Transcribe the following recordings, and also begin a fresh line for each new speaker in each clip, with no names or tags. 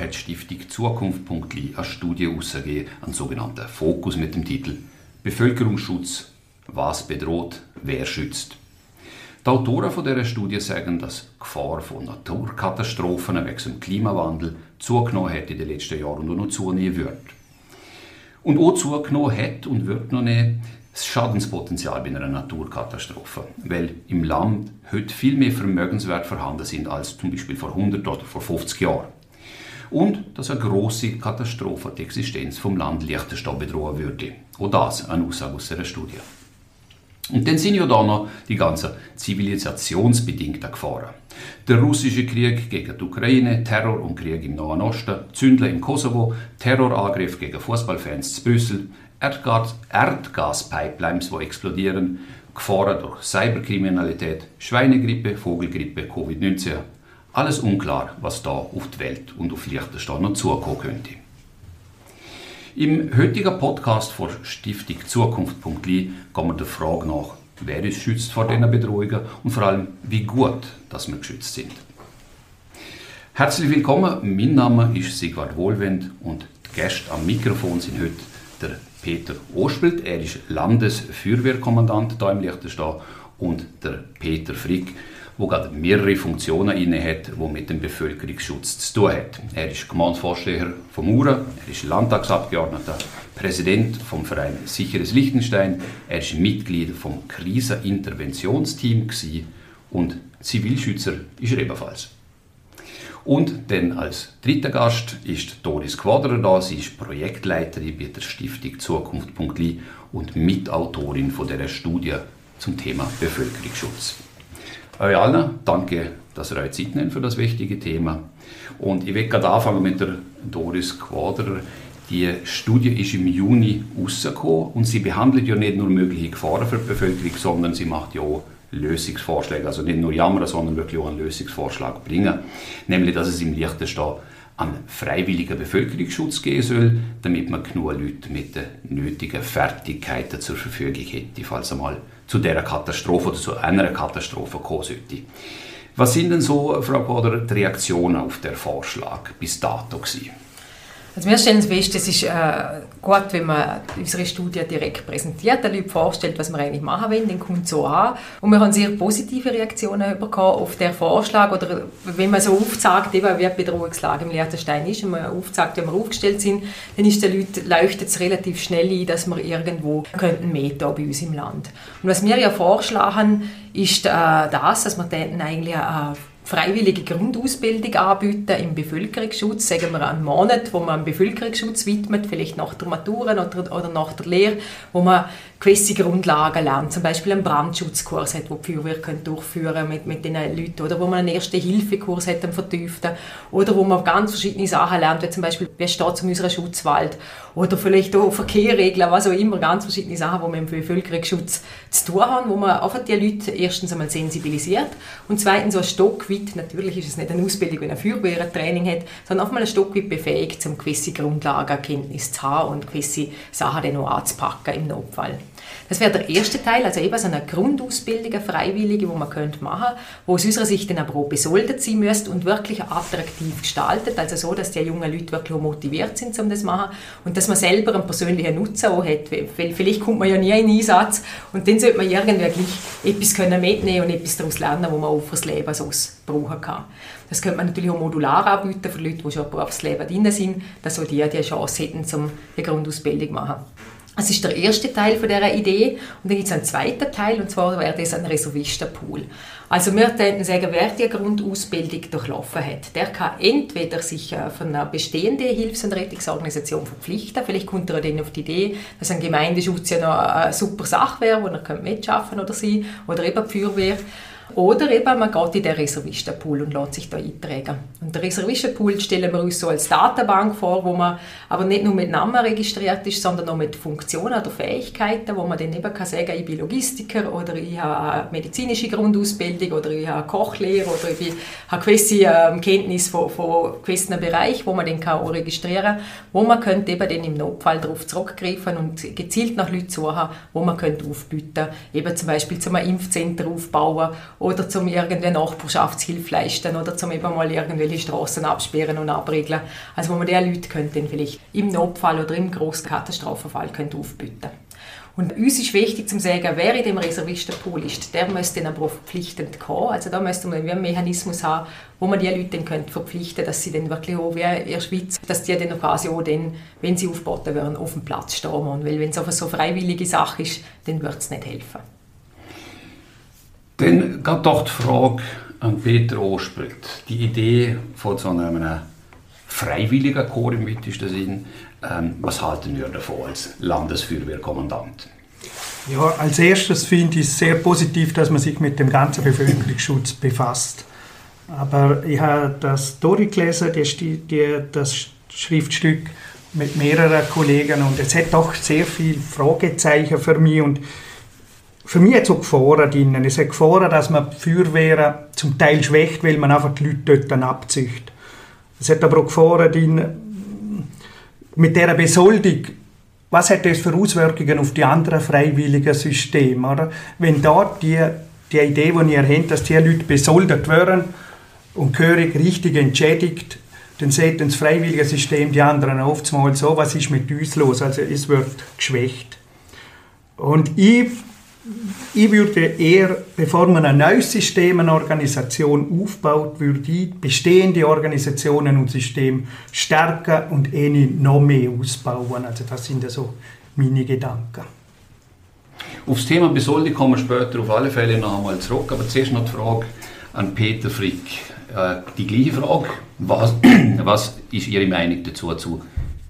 Hat die Stiftung Zukunft.li eine Studie herausgegeben, einen sogenannten Fokus mit dem Titel Bevölkerungsschutz, was bedroht, wer schützt. Die Autoren dieser Studie sagen, dass die Gefahr von Naturkatastrophen wegen dem Klimawandel zugenommen hat in den letzten Jahren und noch zunehmen wird. Und auch zugenommen hat und wird noch nicht das Schadenspotenzial bei einer Naturkatastrophe, weil im Land heute viel mehr Vermögenswert vorhanden sind als zum Beispiel vor 100 oder vor 50 Jahren. Und dass eine große Katastrophe die Existenz vom Land Liechtenstein bedrohen würde. Auch das eine Aussage aus einer Studie. Und dann sind ja da noch die ganzen zivilisationsbedingten Gefahren. Der russische Krieg gegen die Ukraine, Terror und Krieg im Nahen Osten, Zündler im Kosovo, Terrorangriff gegen Fußballfans zu Brüssel, Erdgas, Erdgaspipelines, die explodieren, Gefahren durch Cyberkriminalität, Schweinegrippe, Vogelgrippe, Covid-19. Alles unklar, was da auf die Welt und auf Liechtenstein noch zukommen könnte. Im heutigen Podcast von Stiftung Zukunft.li gehen wir der Frage nach, wer uns schützt vor diesen Bedrohungen und vor allem, wie gut dass wir geschützt sind. Herzlich willkommen, mein Name ist Sigvard Wohlwend und die Gäste am Mikrofon sind heute der Peter Ospelt, er ist Landesfeuerwehrkommandant hier im Liechtenstein und der Peter Frick, wo gerade mehrere Funktionen inne hat, die mit dem Bevölkerungsschutz zu tun hat. Er ist Gemeindevorsteher von Mura, er ist Landtagsabgeordneter, Präsident vom Verein Sicheres Liechtenstein, er ist Mitglied vom Kriseninterventionsteam und Zivilschützer ist er ebenfalls. Und dann als dritter Gast ist Doris Quadrer da. Sie ist Projektleiterin bei der Stiftung Zukunft.li und Mitautorin von der Studie zum Thema Bevölkerungsschutz. Euch allen danke, dass ihr euch Zeit nehmt für das wichtige Thema. Und ich will gerade anfangen mit der Doris Quadrer. Die Studie ist im Juni rausgekommen und sie behandelt ja nicht nur mögliche Gefahren für die Bevölkerung, sondern sie macht ja auch Lösungsvorschläge, also nicht nur jammern, sondern wirklich auch einen Lösungsvorschlag bringen. Nämlich, dass es im Liechtenstein an freiwilligen Bevölkerungsschutz gehen soll, damit man genug Leute mit den nötigen Fertigkeiten zur Verfügung hätte, falls einmal zu dieser Katastrophe oder zu einer Katastrophe kommen sollte. Was sind denn so, Frau Koder, die Reaktionen auf den Vorschlag bis dato gewesen?
Also wir stellen fest, es ist äh, gut, wenn man unsere Studie direkt präsentiert, den Leuten vorstellt, was wir eigentlich machen wollen, dann kommt so an. Und wir haben sehr positive Reaktionen bekommen auf den Vorschlag oder wenn man so aufzeigt, wie die Bedrohungslage im Liechtenstein ist und man aufzeigt, wie wir aufgestellt sind, dann ist den Leuten, leuchtet es relativ schnell ein, dass wir irgendwo könnten mehr bei uns im Land. Und was wir ja vorschlagen, ist äh, das, dass wir dann eigentlich äh, freiwillige Grundausbildung anbieten im Bevölkerungsschutz, sagen wir einen Monat, wo man einen Bevölkerungsschutz widmet, vielleicht nach der Matura oder, oder nach der Lehre, wo man gewisse Grundlagen lernt, zum Beispiel einen Brandschutzkurs hat, wo die Feuerwehr durchführen mit, mit den Leuten, oder wo man einen Erste-Hilfe-Kurs hat, einen vertieften, oder wo man ganz verschiedene Sachen lernt, wie zum Beispiel, wie steht es um unseren Schutzwald, oder vielleicht auch Verkehrregeln, was auch immer, ganz verschiedene Sachen, die man im Bevölkerungsschutz zu tun haben, wo man einfach die Leute erstens einmal sensibilisiert und zweitens so ein Stück weit, natürlich ist es nicht eine Ausbildung, wenn ein Feuerwehr ein Training hat, sondern einfach mal ein Stück weit befähigt, um gewisse Grundlagenkenntnisse zu haben und gewisse Sachen dann auch anzupacken im Notfall. Das wäre der erste Teil, also eben so eine Grundausbildung, eine freiwillige, die man könnte machen wo aus unserer Sicht dann aber auch besoldet sein müsste und wirklich attraktiv gestaltet, also so, dass die jungen Leute wirklich motiviert sind, um das zu machen und dass man selber einen persönlichen Nutzen auch hat, weil vielleicht kommt man ja nie in Einsatz und dann sollte man irgendwie gleich etwas können mitnehmen und etwas daraus lernen, wo man auch fürs Leben sonst brauchen kann. Das könnte man natürlich auch modular anbieten für Leute, die schon im Berufsleben drin sind, dass auch die die Chance hätten, um eine Grundausbildung zu machen. Das ist der erste Teil von dieser Idee. Und dann gibt es einen zweiten Teil, und zwar wäre das ein Reservistenpool. Also wir könnten sagen, wer die Grundausbildung durchlaufen hat, der kann entweder sich äh, von einer bestehenden Hilfs- und Rettungsorganisation verpflichten, vielleicht kommt er dann auf die Idee, dass ein Gemeindeschutz ja noch eine super Sache wäre, wo er mitschaffen oder sie oder eben die Feuerwehr. Oder eben, man geht in den Reservistenpool und lässt sich da eintragen. Und der Reservistenpool stellen wir uns so als Datenbank vor, wo man aber nicht nur mit Namen registriert ist, sondern auch mit Funktionen oder Fähigkeiten, wo man dann eben kann sagen, ich bin Logistiker oder ich habe eine medizinische Grundausbildung oder ich habe Kochlehre oder ich habe gewisse ähm, Kenntnis von, von gewissen Bereichen, wo man dann kann auch registrieren kann, wo man könnte eben dann im Notfall darauf zurückgreifen und gezielt nach Leuten suchen, wo man könnte aufbieten, eben zum Beispiel zum Impfcenter aufbauen oder zum irgendeine Nachbarschaftshilfe leisten oder zum eben mal irgendwelche Straßen absperren und abriegeln. Also wo man den Leuten könnte vielleicht im Notfall oder im großen Katastrophenfall könnte aufbieten und uns ist wichtig zu sagen, wer in dem Reservistenpool ist, der müsste dann aber verpflichtend kommen. Also da müsste man einen Mechanismus haben, wo man die Leute dann könnte verpflichten dass sie dann wirklich auch wie in der Schweiz, dass die dann quasi auch dann, wenn sie aufgeboten werden, auf dem Platz stehen. Weil wenn es auf so freiwillige Sache ist, dann wird es nicht helfen.
Dann geht doch die Frage an Peter Ospelt. Die Idee von so einem freiwilligen Chor im weitesten Sinn. Ähm, was halten wir davon als Landesfeuerwehrkommandant?
Ja, als erstes finde ich es sehr positiv, dass man sich mit dem ganzen Bevölkerungsschutz befasst. Aber ich habe das die, die, das Schriftstück mit mehreren Kollegen und es hat doch sehr viele Fragezeichen für mich und für mich es auch Gefahren drin. Es hat Gefahren, dass man die Feuerwehr zum Teil schwächt, weil man einfach die Leute dort abzüchtet. Es hat aber auch Gefahren drin, mit dieser Besoldung was hat das für Auswirkungen auf die anderen freiwilligen Systeme? Oder? Wenn da die, die Idee, die ihr habt, dass die Leute besoldet werden und gehörig richtig entschädigt, dann sieht das freiwillige System die anderen oftmals so, was ist mit uns los? Also es wird geschwächt. Und ich ich würde eher, bevor man ein neues System, eine Organisation aufbaut, würde ich bestehende Organisationen und Systeme stärken und eine noch mehr ausbauen. Also das sind so meine Gedanken.
Aufs Thema Besoldi kommen wir später auf alle Fälle noch einmal zurück, aber zuerst noch die Frage an Peter Frick. Äh, die gleiche Frage, was, was ist Ihre Meinung dazu, zu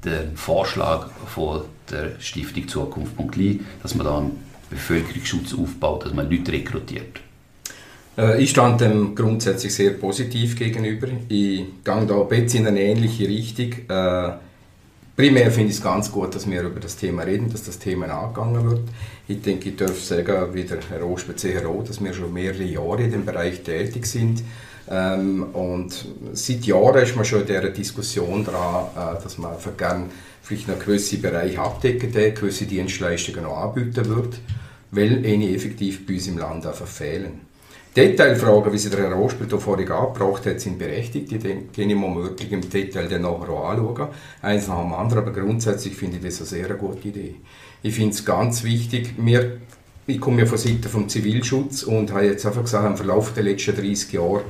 dem Vorschlag von der Stiftung Zukunft.li, dass man da Bevölkerungsschutz aufbaut, dass man Leute rekrutiert?
Äh, ich stand dem grundsätzlich sehr positiv gegenüber. Ich gehe da ein bisschen in eine ähnliche Richtung. Äh, primär finde ich es ganz gut, dass wir über das Thema reden, dass das Thema angegangen wird. Ich denke, ich darf sagen, wie der Herr Ospitz CRO, dass wir schon mehrere Jahre in dem Bereich tätig sind. Ähm, und seit Jahren ist man schon in dieser Diskussion dran, äh, dass man gerne vielleicht noch gewisse Bereiche abdecken will, gewisse Dienstleistungen noch anbieten wird, weil eine effektiv bei uns im Land einfach fehlen. Detailfragen, wie sie der Herr Rospel vorhin angebracht hat, sind berechtigt. Die gehen ich womöglich im Detail dann nachher auch anschauen. Eins nach dem anderen, aber grundsätzlich finde ich das eine sehr gute Idee. Ich finde es ganz wichtig, wir, ich komme ja von Seiten vom Zivilschutz und habe jetzt einfach gesagt, im Verlauf der letzten 30 Jahre,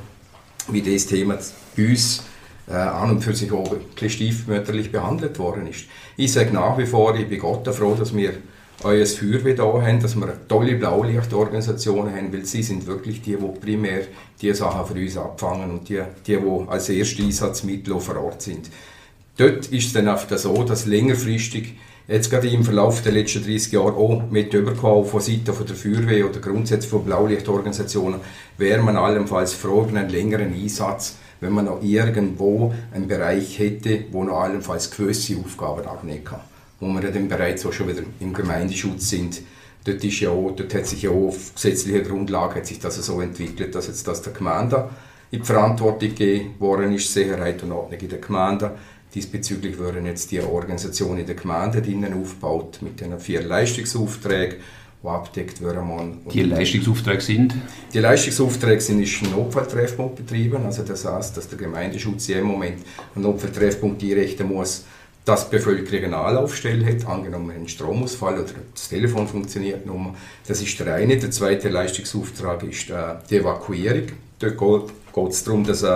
wie das Thema bei uns äh, an und für sich auch ein stiefmütterlich behandelt worden ist. Ich sage nach wie vor, ich bin Gott froh, dass wir euer Feuerwehr da haben, dass wir tolle Blaulichtorganisationen haben, weil sie sind wirklich die, die primär die Sachen für uns abfangen und die, die, die als erste Einsatzmittel vor Ort sind. Dort ist es dann oft so, dass längerfristig jetzt gerade im Verlauf der letzten 30 Jahre auch mit übergekommen von Seiten der Feuerwehr oder grundsätzlich von Blaulichtorganisationen, wäre man allenfalls froh über einen längeren Einsatz, wenn man noch irgendwo einen Bereich hätte, wo noch allenfalls gewisse Aufgaben abnehmen kann. Wo wir ja dann bereits auch schon wieder im Gemeindeschutz sind. Dort, ist ja auch, dort hat sich ja auch auf gesetzlicher Grundlage hat sich das so entwickelt, dass jetzt das der Gemeinde in die Verantwortung gegeben worden ist, Sicherheit und Ordnung in der Gemeinde. Diesbezüglich werden jetzt die Organisationen in der Gemeinde aufgebaut mit den vier Leistungsaufträgen die abdeckt werden
Die Leistungsaufträge sind?
Die Leistungsaufträge sind ist ein Notfalltreffpunkt betrieben. Also das heißt, dass der Gemeindeschutz im Moment einen Notfalltreffpunkt einrichten muss, dass die Bevölkerung eine Anlaufstelle hat, angenommen ein Stromausfall oder das Telefon funktioniert nicht mehr. Das ist der eine. Der zweite Leistungsauftrag ist äh, die Evakuierung. Dort geht es darum, dass äh,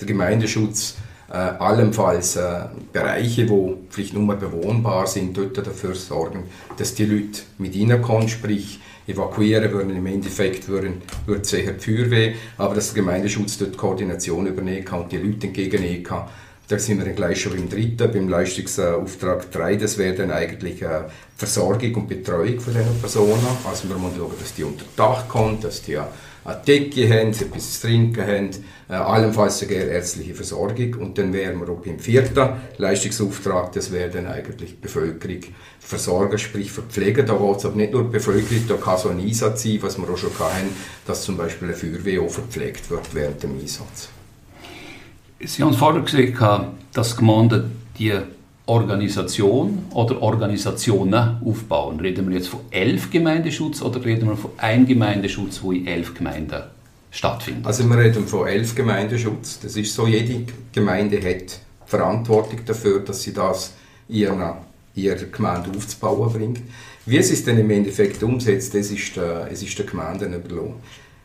der Gemeindeschutz äh, allenfalls äh, Bereiche, die vielleicht nur bewohnbar sind, dort dafür sorgen, dass die Leute mit reinkommen, sprich evakuieren würden, im Endeffekt würden, würde sicher die Feuerwehr, aber dass der Gemeindeschutz dort Koordination übernehmen kann und die Leute entgegennehmen kann. Da sind wir dann gleich schon beim dritten, beim Leistungsauftrag 3, das wäre dann eigentlich äh, Versorgung und Betreuung von diesen Personen. Also wir müssen schauen, dass die unter Dach kommen, dass die eine Decke haben, etwas zu trinken haben, äh, allenfalls sogar ärztliche Versorgung. Und dann wären wir auch beim vierten Leistungsauftrag, das wäre dann eigentlich die Bevölkerung versorgen, sprich verpflegen. Da geht es aber nicht nur die Bevölkerung, da kann so ein Einsatz sein, was wir auch schon hatten, dass zum Beispiel eine Feuerwehr auch verpflegt wird während dem Einsatz.
Sie haben vorher gesagt, dass Gemeinden die Organisation oder Organisationen aufbauen? Reden wir jetzt von elf Gemeindeschutz oder reden wir von einem Gemeindeschutz, wo in elf Gemeinden stattfindet.
Also wir reden von elf Gemeindeschutz. Das ist so, jede Gemeinde hat Verantwortung dafür, dass sie das ihrer, ihrer Gemeinde aufzubauen bringt. Wie sie es dann im Endeffekt umsetzt, das ist der, es ist der Gemeinden überlassen.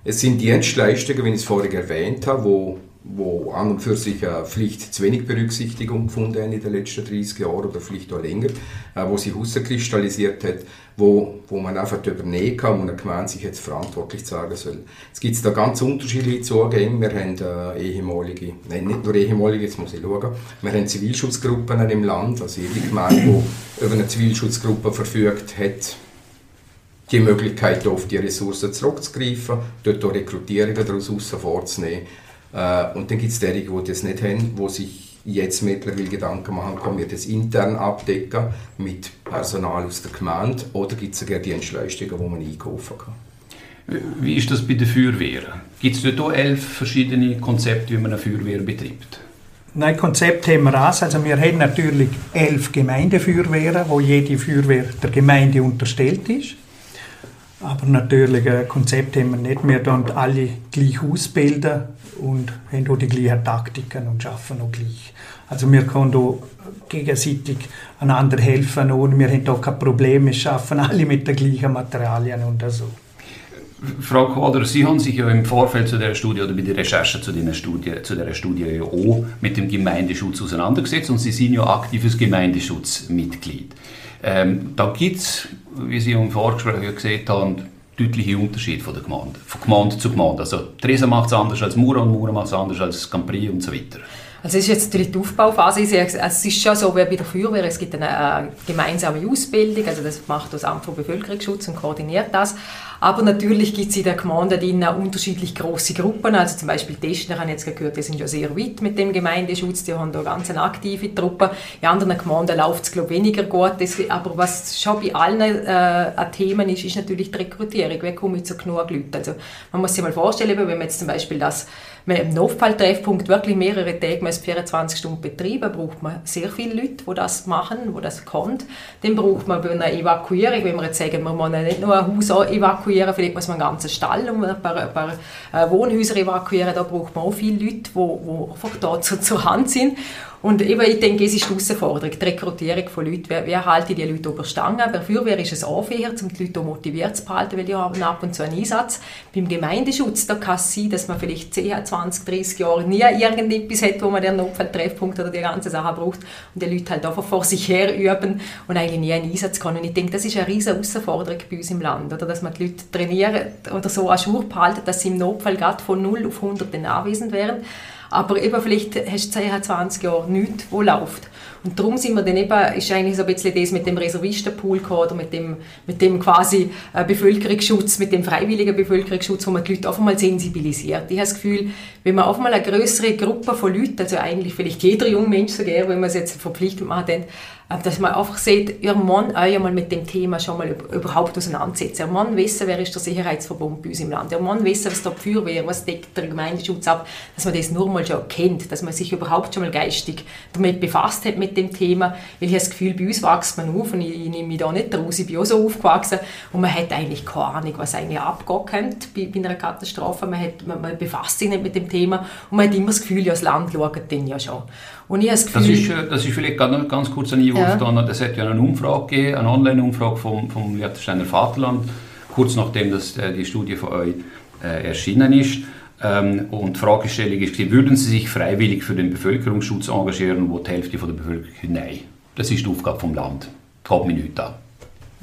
Es sind Dienstleistungen, wie ich es vorhin erwähnt habe, wo wo an und für sich äh, vielleicht zu wenig Berücksichtigung gefunden haben in den letzten 30 Jahren oder vielleicht auch länger, äh, wo sich herauskristallisiert hat, wo, wo man einfach übernehmen kann und eine Gemeinde sich jetzt verantwortlich sagen soll. Es gibt da ganz unterschiedliche Zugänge. Wir haben äh, ehemalige, nein, nicht nur ehemalige, jetzt muss ich schauen, wir haben Zivilschutzgruppen im Land, also jede Gemeinde, die über eine Zivilschutzgruppe verfügt, hat die Möglichkeit, auf die Ressourcen zurückzugreifen, dort auch Rekrutierungen daraus vorzunehmen und dann gibt es derige, die das nicht haben, die sich jetzt mittlerweile Gedanken machen, können wir das intern abdecken mit Personal aus der Gemeinde oder gibt es sogar Dienstleistungen, die man einkaufen kann.
Wie ist das bei der Feuerwehr? Gibt es dort auch elf verschiedene Konzepte, wie man eine Feuerwehr betreibt?
Nein, Konzept haben wir auch. Also wir haben natürlich elf Gemeindefeuerwehren, wo jede Feuerwehr der Gemeinde unterstellt ist. Aber natürlich ein Konzept haben wir nicht. Wir dann alle gleich ausbilden und haben auch die gleichen Taktiken und arbeiten auch gleich. Also wir können auch gegenseitig einander helfen und wir haben auch kein Problem, wir arbeiten alle mit den gleichen Materialien und so.
Frau Koder, Sie haben sich ja im Vorfeld zu der Studie oder bei der Recherche zu, dieser Studie, zu der Studie auch mit dem Gemeindeschutz auseinandergesetzt und Sie sind ja aktives Gemeindeschutzmitglied. Ähm, da gibt es, wie Sie im Vorgespräch gesehen haben, deutliche Unterschiede von der Gemeinde, von Gemeinde zu Gemeinde. Also Tresa macht es anders als Mura und Mura macht es anders als Campri und so weiter.
Also es ist jetzt natürlich die Aufbauphase. Es ist schon so wie bei der Feuerwehr, es gibt eine, eine gemeinsame Ausbildung, also das macht das Amt für Bevölkerungsschutz und koordiniert das. Aber natürlich gibt es in der Gemeinde auch unterschiedlich große Gruppen. Also zum Beispiel Teschner haben jetzt gehört, die sind ja sehr weit mit dem Gemeindeschutz, die haben da ganz eine aktive Truppe. In anderen Gemeinden läuft es glaube weniger gut. Das, aber was schon bei allen äh, Themen ist, ist natürlich die Rekrutierung. Wer kommt zu genug Leuten? Also man muss sich mal vorstellen, wenn man jetzt zum Beispiel das mit einem Notfalltreffpunkt wirklich mehrere Tage, man 24 Stunden betreiben, braucht man sehr viele Leute, die das machen, die das können. Dann braucht man bei einer Evakuierung, wenn wir jetzt sagen, wir wollen nicht nur ein Haus evakuieren, evakuieren, vielleicht muss man einen ganzen Stall und ein paar, ein paar äh, Wohnhäuser evakuieren, da braucht man auch viele Leute, die, einfach da zu, zur Hand sind. Und eben, ich denke, es ist die Herausforderung, die Rekrutierung von Leuten. Wer, wer halte die Leute über Stangen? Bei Feuerwehr ist es anfair, um die Leute motiviert zu behalten, weil die haben ab und zu einen Einsatz. Beim Gemeindeschutz, da kann es sein, dass man vielleicht 10, 20, 30 Jahre nie irgendetwas hat, wo man den Notfalltreffpunkt oder die ganze Sache braucht und die Leute halt einfach vor sich her üben und eigentlich nie einen Einsatz kann. Und ich denke, das ist eine riesige Herausforderung bei uns im Land, oder? dass man die Leute trainieren oder so an Schur behalten, dass sie im Notfall gerade von 0 auf 100 anwesend wären. Aber eben vielleicht hast du 10, 20 Jahre nichts, wo läuft. Und darum sind wir dann eben, ist eigentlich so ein bisschen das mit dem Reservistenpool oder mit dem, mit dem quasi äh, Bevölkerungsschutz, mit dem freiwilligen Bevölkerungsschutz, wo man die Leute einfach mal sensibilisiert. Ich habe das Gefühl, wenn man einfach mal eine größere Gruppe von Leuten, also eigentlich vielleicht jeder junge Mensch sogar, wenn man es jetzt verpflichtend macht, äh, dass man einfach sieht, ihr Mann euch mal mit dem Thema schon mal überhaupt auseinandersetzen. Ihr Mann wissen, wer ist der Sicherheitsverbund bei uns im Land. Ihr Mann wissen, was da die Feuerwehr, was deckt der Gemeindeschutz ab, dass man das nur mal schon kennt, dass man sich überhaupt schon mal geistig damit befasst hat mit dem Thema. Weil ich habe das Gefühl, bei uns wächst man auf und ich, ich nehme mich da nicht raus, ich bin auch so aufgewachsen und man hat eigentlich keine Ahnung, was eigentlich abgehen bei, bei einer Katastrophe. Man, hat, man, man, befasst sich nicht mit dem Thema und man hat immer das Gefühl, ja, das Land schaut dann ja schon.
Und ich das, Gefühl, das, ist, äh, das ist vielleicht ganz, ganz kurz ein Einwurf ja. Es hat ja eine Umfrage gegeben, eine Online-Umfrage vom, vom Liechtensteiner Vaterland, kurz nachdem das, äh, die Studie von euch äh, erschienen ist. Ähm, und die Fragestellung ist, würden Sie sich freiwillig für den Bevölkerungsschutz engagieren, wo die Hälfte von der Bevölkerung nein. Das ist die Aufgabe vom Land. Das geht mir nicht.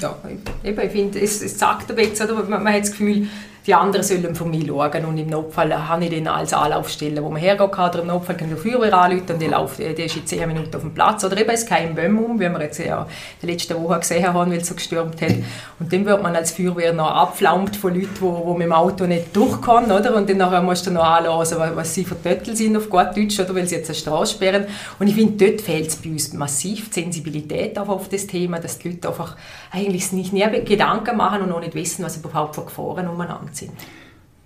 Ja, eben, ich finde, es, es sagt ein bisschen, oder? Man, man hat das Gefühl, die anderen sollen von mir schauen und im Notfall habe ich den als Anlaufstelle, wo man hergehen kann, oder im Notfall ich die Feuerwehr anrufen und die, läuft, die ist in 10 Minuten auf dem Platz. Oder eben es kein Böhm um, wie wir jetzt ja die letzte Woche gesehen haben, weil es so gestürmt hat. Und dann wird man als Feuerwehr noch abflammt von Leuten, die, die mit dem Auto nicht durchkommen, oder? Und dann nachher musst du noch anlassen, was sie für Töttel sind auf gut Deutsch, oder? Weil sie jetzt eine Straße sperren. Und ich finde, dort fehlt es bei uns massiv die Sensibilität auf das Thema, dass die Leute einfach eigentlich nicht näher Gedanken machen und auch nicht wissen, was überhaupt für Gefahren umeinander sind.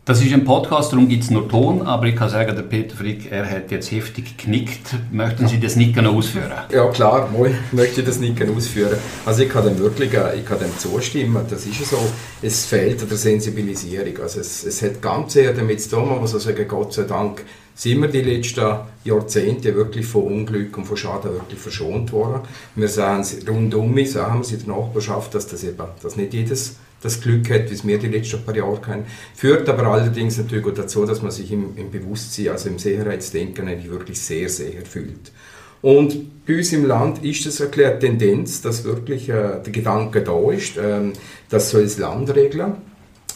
Das ist ein Podcast, darum gibt es nur Ton, aber ich kann sagen, der Peter Frick, er hat jetzt heftig geknickt. Möchten Sie das Nicken ausführen?
Ja klar, ich möchte das Nicken ausführen. Also ich kann dem wirklich ich kann dem zustimmen, das ist so, es fehlt an der Sensibilisierung. Also es, es hat ganz sehr damit zu tun, man muss sagen, Gott sei Dank sind wir die letzten Jahrzehnte wirklich von Unglück und von Schaden wirklich verschont worden. Wir sehen es rundum, sagen wir in der Nachbarschaft, dass das eben, dass nicht jedes das Glück hat, wie es wir die letzten paar Jahre kennen. Führt aber allerdings natürlich auch dazu, dass man sich im, im Bewusstsein, also im Sicherheitsdenken eigentlich wirklich sehr sicher fühlt. Und bei uns im Land ist es eine Tendenz, dass wirklich äh, der Gedanke da ist, ähm, das soll das Land regeln.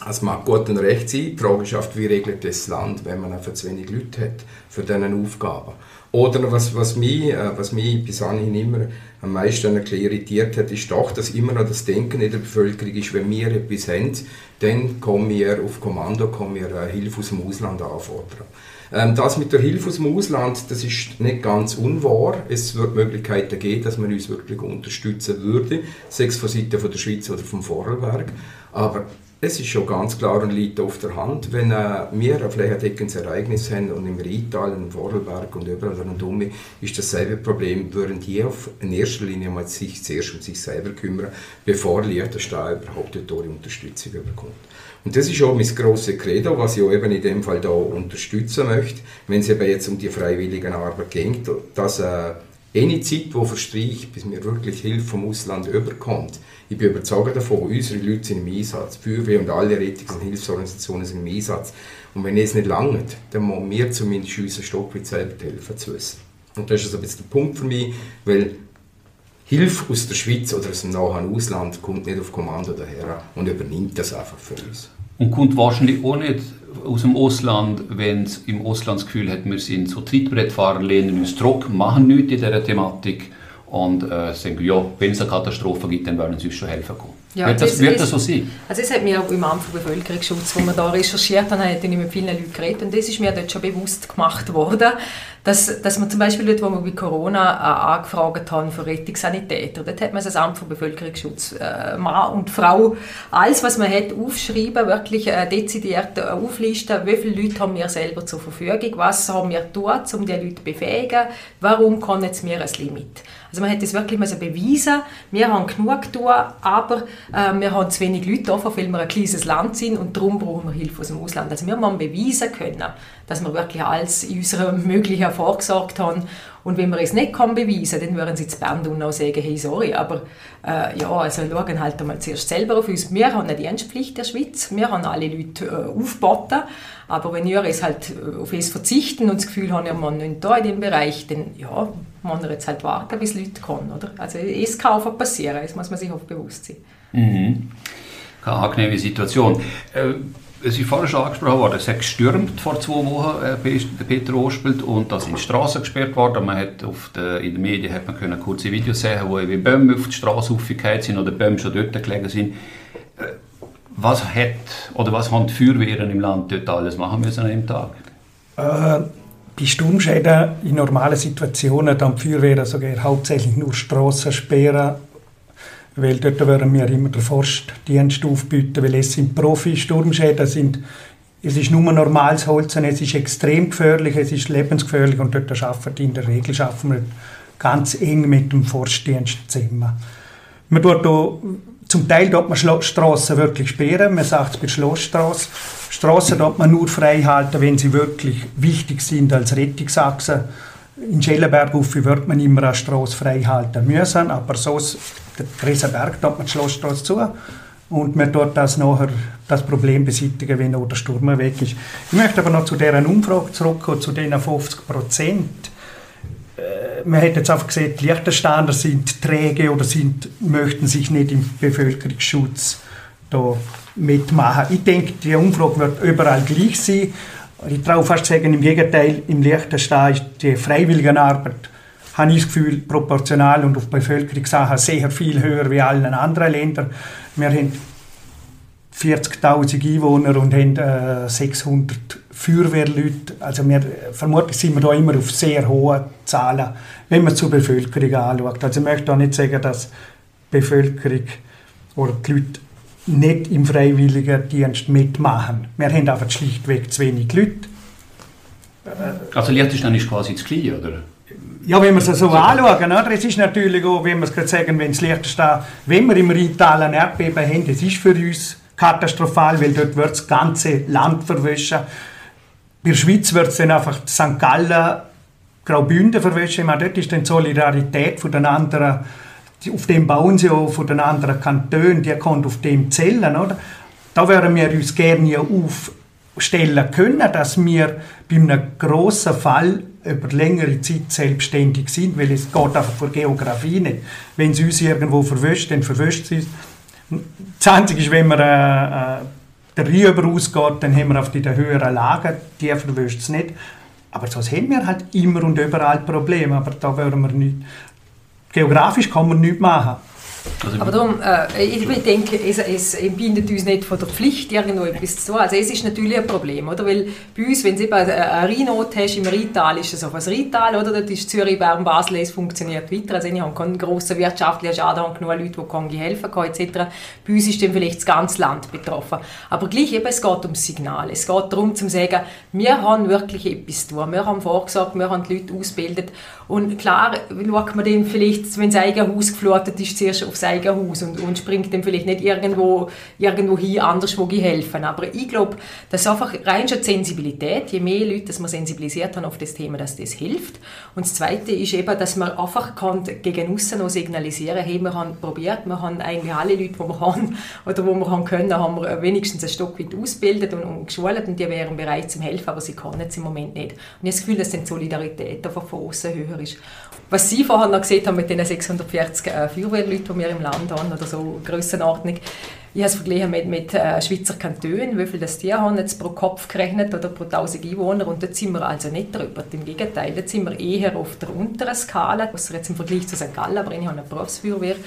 Es mag gut und recht sein. Die Frage ist oft, wie regelt das Land, wenn man einfach zu wenig Leute hat für diese Aufgaben. Oder was, was, mich, äh, was mich bis anhin immer am meisten irritiert hat, ist doch, dass immer noch das Denken in der Bevölkerung ist, wenn wir etwas haben, dann kommen wir auf Kommando, kommen wir äh, Hilfe aus dem Ausland anfordern. Ähm, das mit der Hilfe aus dem Ausland, das ist nicht ganz unwahr. Es wird Möglichkeiten geben, dass man uns wirklich unterstützen würde, sei es von Seiten der Schweiz oder vom Vorarlberg. Aber es ist schon ganz klar und liegt auf der Hand, wenn äh, wir ein flächendeckendes Ereignis haben und im Rheintal, im Vorarlberg und überall rundum ist dasselbe Problem, würden die auf, in erster Linie mal sich zuerst um sich selber kümmern, bevor Liechtenstein überhaupt dort Unterstützung bekommt. Und das ist auch mein grosses Credo, was ich auch eben in dem Fall da unterstützen möchte, wenn es eben jetzt um die freiwillige Arbeit geht, dass äh, eine Zeit, die verstreicht, bis mir wirklich Hilfe vom Ausland überkommt, ich bin überzeugt davon, unsere Leute sind im Einsatz, die Feuerwehr und alle Rettungs- und Hilfsorganisationen sind im Einsatz. Und wenn es nicht langt, dann muss wir zumindest unseren Stock mit selber helfen zu wissen. Und das ist also ein bisschen der Punkt für mich, weil Hilfe aus der Schweiz oder aus dem nahen Ausland kommt nicht auf Kommando daher und übernimmt das einfach für uns.
Und kommt wahrscheinlich auch nicht aus dem Ausland, wenn es im Ausland das Gefühl hat, wir sind so Trittbrettfahrer, lehnen uns zurück, machen nichts in dieser Thematik und äh, sagen, ja, wenn es eine Katastrophe gibt, dann werden sie uns schon helfen kommen. Ja, wird das, das, wird das so sein?
Also es hat mir auch im Amt für Bevölkerungsschutz, wo wir da recherchiert haben, hat ich mit vielen Leuten geredet und das ist mir dort schon bewusst gemacht worden, dass, dass man zum Beispiel dort, wo wir bei Corona äh, angefragt haben für Rettungssanitäter, dort hat man das Amt für Bevölkerungsschutz, äh, Mann und Frau, alles was man hat, aufschreiben, wirklich äh, dezidiert äh, auflisten, wie viele Leute haben wir selber zur Verfügung, was haben wir dort, um die Leute zu befähigen, warum kann jetzt mir ein Limit. Also man hat das wirklich beweisen wir haben genug getan, aber äh, wir haben zu wenig Leute da, weil wir ein kleines Land sind und darum brauchen wir Hilfe aus dem Ausland. Also wir müssen beweisen können, dass wir wirklich alles in unserer möglichen vorgesorgt haben und wenn wir es nicht kann beweisen dann würden sie zu Bern und auch sagen, hey, sorry, aber äh, ja, also schauen halt einmal zuerst selber auf uns. Wir haben eine Dienstpflicht der Schweiz, wir haben alle Leute äh, aufgeboten, aber wenn ihr es halt äh, auf es verzichten und das Gefühl haben, ihr Mann nicht da in dem Bereich, dann ja, muss man jetzt halt warten, bis Leute kommen, oder? Also es kann auch passieren, das muss man sich auch bewusst sein.
Mhm. Keine angenehme Situation. Äh, es ist vorhin schon angesprochen worden, es hat gestürmt vor zwei Wochen, äh, Peter Ospelt, und da sind Straßen gesperrt worden. Man hat auf der, in den Medien hat man können kurze Videos sehen, wo wie Bäume auf die Straße aufgefallen sind oder Bäume schon dort gelegen sind. Äh, was hat oder was haben die Feuerwehren im Land dort alles machen müssen an einem Tag?
Äh, bei Sturmschäden in normalen Situationen dann die Feuerwehren sogar hauptsächlich nur Straßen sperren weil dort werden wir immer den Forstdienst aufbieten, weil es sind Profi-Sturmschäden, sind es ist nur normales Holz und es ist extrem gefährlich, es ist lebensgefährlich und dort arbeiten in der Regel arbeiten wir ganz eng mit dem Forstdienst zusammen. Man tut da, zum Teil dort man Straßen wirklich sperren, man sagt es bei Schlossstraße. Straßen dort man nur frei halten, wenn sie wirklich wichtig sind als Rettungsachse. In Schellenberg wird man immer eine Straße frei halten müssen, aber sonst der Gresenberg, da hat man die Schlossstraße zu und man dort das nachher das Problem beseitigen, wenn auch der Sturm weg ist. Ich möchte aber noch zu dieser Umfrage zurückkommen, zu diesen 50 Prozent. Äh, man hat jetzt einfach gesehen, die Liechtensteiner sind träge oder sind, möchten sich nicht im Bevölkerungsschutz da mitmachen. Ich denke, die Umfrage wird überall gleich sein. Ich traue fast sagen, im Gegenteil, im Liechtenstein ist die freiwillige Arbeit habe ich das Gefühl, proportional und auf Bevölkerungssachen sehr viel höher wie allen anderen Ländern. Wir haben 40.000 Einwohner und haben äh, 600 Feuerwehrleute. Also wir, vermutlich sind wir da immer auf sehr hohe Zahlen, wenn man zur Bevölkerung anschaut. Also ich möchte auch nicht sagen, dass die Bevölkerung oder die Leute nicht im Freiwilligendienst mitmachen. Wir haben einfach schlichtweg zu wenig Leute.
Also Liechtenstein ist quasi das Gleiche, oder?
Ja, wenn wir es so anschauen, oder? es ist natürlich auch, wenn wir es gerade sagen, wenn es Liechtenstein, wenn wir im Rheintal ein Erdbeben haben, das ist für uns katastrophal, weil dort wird das ganze Land verwischen. Bei der Schweiz wird es dann einfach St. Gallen, Graubünden verwischen. Ich meine, dort ist dann die Solidarität von den anderen, auf dem bauen sie auch von den anderen Kantonen, die kommt auf dem zählen, oder? Da würden wir uns gerne aufstellen können, dass wir bei einem grossen Fall über längere Zeit selbstständig sind, weil es geht einfach vor Geografie nicht. Wenn es uns irgendwo verwischt, dann verwischt es Das Einzige ist, wenn man äh, äh, der Rhein über ausgeht, dann haben wir auf die höheren Lagen, die verwischt es nicht. Aber sonst haben wir halt immer und überall Probleme, aber da würden wir nicht, geografisch kann man nichts machen.
Also aber darum, äh, ich denke, es, es entbindet uns nicht von der Pflicht, irgendwo etwas zu tun. Also es ist natürlich ein Problem, oder? Weil bei uns, wenn du eben eine Rheinot hast im Rheintal, ist es auf das Rheintal, oder? Dort ist Zürich, Bern, Basel, es funktioniert weiter. Also ich habe keinen grossen wirtschaftlichen Schaden, habe genug Leute, die können helfen können, etc. Bei uns ist dann vielleicht das ganze Land betroffen. Aber gleich eben, es geht um Signale. Es geht darum, zu sagen, wir haben wirklich etwas zu tun. Wir haben vorgesorgt, wir haben die Leute ausgebildet. Und klar, schaut man dann vielleicht, wenn das eigene Haus geflutet ist, zuerst aufs eigene Haus und, und springt dann vielleicht nicht irgendwo, irgendwo hin, anderswo helfen. Aber ich glaube, das ist einfach rein schon die Sensibilität. Je mehr Leute, dass man sensibilisiert haben auf das Thema, dass das hilft. Und das Zweite ist eben, dass man einfach kann gegen außen noch signalisieren hey, wir haben probiert, wir haben eigentlich alle Leute, die wir haben oder die wir haben können, haben wir wenigstens ein Stück weit ausgebildet und, und geschult und die wären bereit zum helfen, aber sie können es im Moment nicht. Und ich habe das Gefühl, dass die Solidarität einfach von außen höher ist. Was Sie vorhin noch gesehen haben mit den 640 äh, Feuerwehrleuten, die wir im Land haben, oder so Grössenordnung, ich habe es verglichen mit, mit äh, Schweizer Kantonen, wie viel das die haben jetzt pro Kopf gerechnet oder pro 1000 Einwohner und dort sind wir also nicht drüber. Im Gegenteil, dort sind wir eher auf der unteren Skala, außer jetzt im Vergleich zu St. Gallen, aber ich habe eine Berufsfeuerwehr.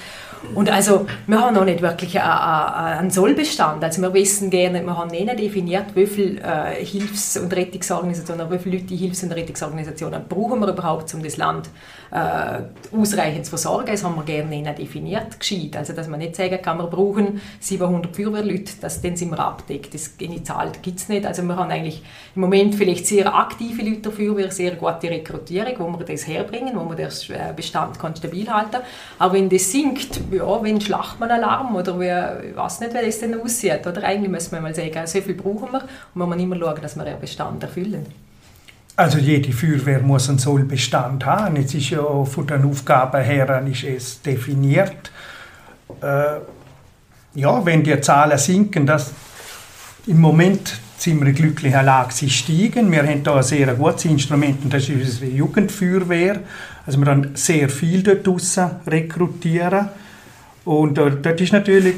Und also, wir haben noch nicht wirklich einen Sollbestand. Also wir wissen gerne, wir haben nicht definiert, wie viele äh, Hilfs- und Rettungsorganisationen, wie viele Leute Hilfs- und Rettungsorganisationen brauchen wir überhaupt, um das Land äh, ausreichend zu versorgen. Das haben wir gerne nicht definiert, gescheit. Also dass man nicht sagen kann, wir brauchen 700 Feuerwehrleute, das, dann sind wir abdeckt. Das, eine gibt es nicht. Also wir haben eigentlich im Moment vielleicht sehr aktive Leute der Feuerwehr, sehr gute Rekrutierung, wo wir das herbringen, wo wir den äh, Bestand stabil halten Aber wenn das sinkt, ja, wenn schlacht man Alarm oder wie, ich weiß nicht, wie das denn aussieht. Oder eigentlich müssen wir mal sagen, so viel brauchen wir und man muss immer schauen, dass wir den Bestand erfüllen.
Also jede Feuerwehr muss einen Sollbestand haben. Es ist ja von den Aufgaben her ist es definiert. Äh, ja, wenn die Zahlen sinken, das im Moment sind wir in glücklicher Lage, sie steigen. Wir haben hier ein sehr gutes Instrument und das ist unsere Jugendfeuerwehr. Also wir haben sehr viel dort draussen rekrutieren. Und äh, dort ist natürlich,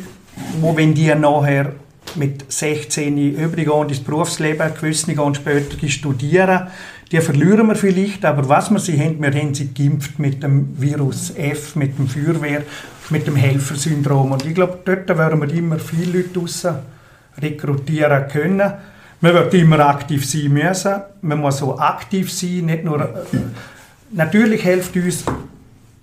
wo wenn die nachher mit 16 übergehen ins Berufsleben, gewisse gehen später studieren, die verlieren wir vielleicht, aber was wir sie haben, wir haben sie geimpft mit dem Virus F, mit dem Feuerwehr, mit dem Helfersyndrom. Und ich glaube, dort werden wir immer viele Leute raus rekrutieren können. Man wird immer aktiv sein müssen. Man muss so aktiv sein, nicht nur... Äh, natürlich hilft uns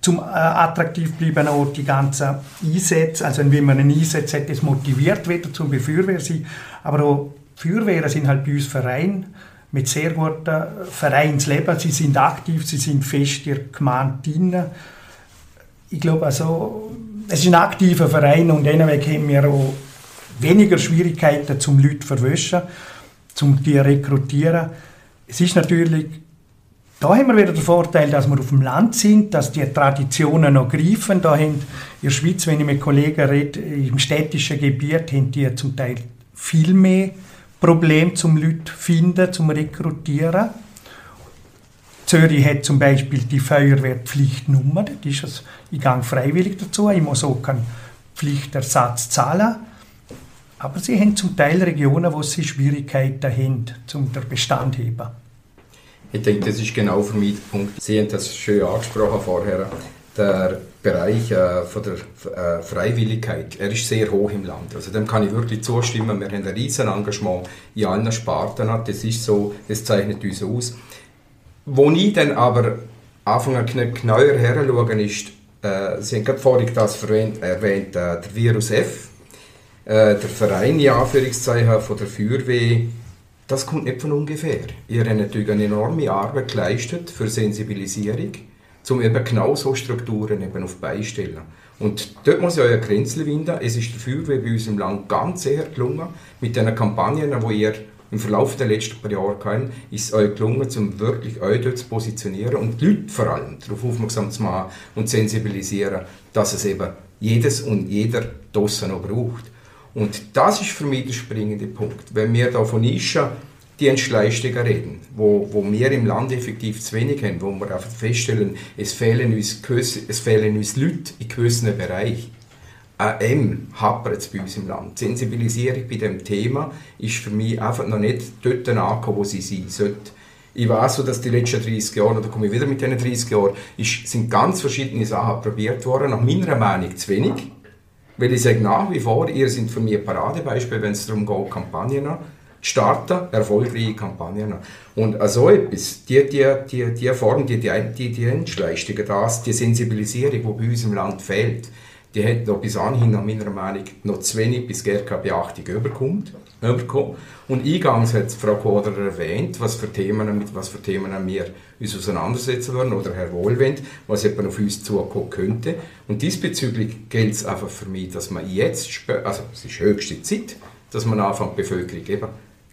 zum äh, attraktiv bleiben auch die ganzen Einsätze. Also wenn man einen Einsatz hat, das motiviert wieder zum Feuerwehr sein. Aber auch Feuerwehren sind halt bei uns Verein mit sehr gutem Vereinsleben. Sie sind aktiv, sie sind fest der Gemeinde. Ich glaube also, es ist ein aktiver Verein und deswegen haben wir auch weniger Schwierigkeiten, zum Leute zu verwischen, zum die rekrutieren. Es ist natürlich da haben wir wieder den Vorteil, dass wir auf dem Land sind, dass die Traditionen noch greifen. Da haben in der Schweiz, wenn ich mit Kollegen rede, im städtischen Gebiet, haben die zum Teil viel mehr Probleme zum Leute finden, zum Rekrutieren. Zürich hat zum Beispiel die Feuerwehrpflichtnummer, das ist es, ich gehe freiwillig dazu, ich muss auch keinen Pflichtersatz zahlen. Aber sie haben zum Teil Regionen, wo sie Schwierigkeiten haben, um den Bestand zu heben.
Ich denke, das ist genau für mich der Punkt. Sie haben das schön angesprochen vorher. Der Bereich äh, von der äh, Freiwilligkeit, er ist sehr hoch im Land. Also dem kann ich wirklich zustimmen. Wir haben ein riesen Engagement in allen Sparten. Das ist so, das zeichnet uns aus. Wo ich dann aber anfange, genauer herzuschauen, ist, äh, Sie haben gerade vorhin das erwähnt, erwähnt äh, der Virus F. Äh, der Verein, in Anführungszeichen, von der Feuerwehr, das kommt nicht von ungefähr. Ihr habt natürlich eine enorme Arbeit geleistet für Sensibilisierung, um eben genau so Strukturen eben auf beistellen. Und dort muss ich euch ein Kränzchen winden. Es ist der Feuerwehr bei uns im Land ganz sehr gelungen, mit den Kampagnen, die ihr im Verlauf der letzten paar Jahre habt, ist es euch gelungen, um wirklich euch dort zu positionieren und die Leute vor allem darauf aufmerksam zu machen und zu sensibilisieren, dass es eben jedes und jeder draussen noch braucht. Und das ist für mich der springende Punkt. Wenn wir da von Nischen Dienstleistungen reden, wo, wo wir im Land effektiv zu wenig haben, wo wir einfach feststellen, es fehlen uns, es fehlen uns Leute in gewissen Bereichen. An M hapert es bei uns im Land. Die Sensibilisierung bei diesem Thema ist für mich einfach noch nicht dort angekommen, wo sie sein sollte. Ich weiß so, dass die letzten 30 Jahre, oder komme ich wieder mit diesen 30 Jahren, ist, sind ganz verschiedene Sachen probiert worden, nach meiner Meinung zu wenig. Weil ich sage nach wie vor, ihr seid für mich ein Paradebeispiel, wenn es darum geht, Kampagnen starten, erfolgreiche Kampagnen. Und also etwas, die, die, die, die Form, die, die, die Dienstleistungen, das, die Sensibilisierung, die bei uns im Land fehlt, die noch bis anhin, nach meiner Meinung, noch zu wenig bis GRK-Beachtung überkommt. Und eingangs hat Frau Koder erwähnt, was für Themen, mit was für Themen wir uns auseinandersetzen würden, oder Herr Wohlwend, was jemand auf uns zukommen könnte. Und diesbezüglich gilt es einfach für mich, dass man jetzt, also es ist höchste Zeit, dass man anfängt, die Bevölkerung eben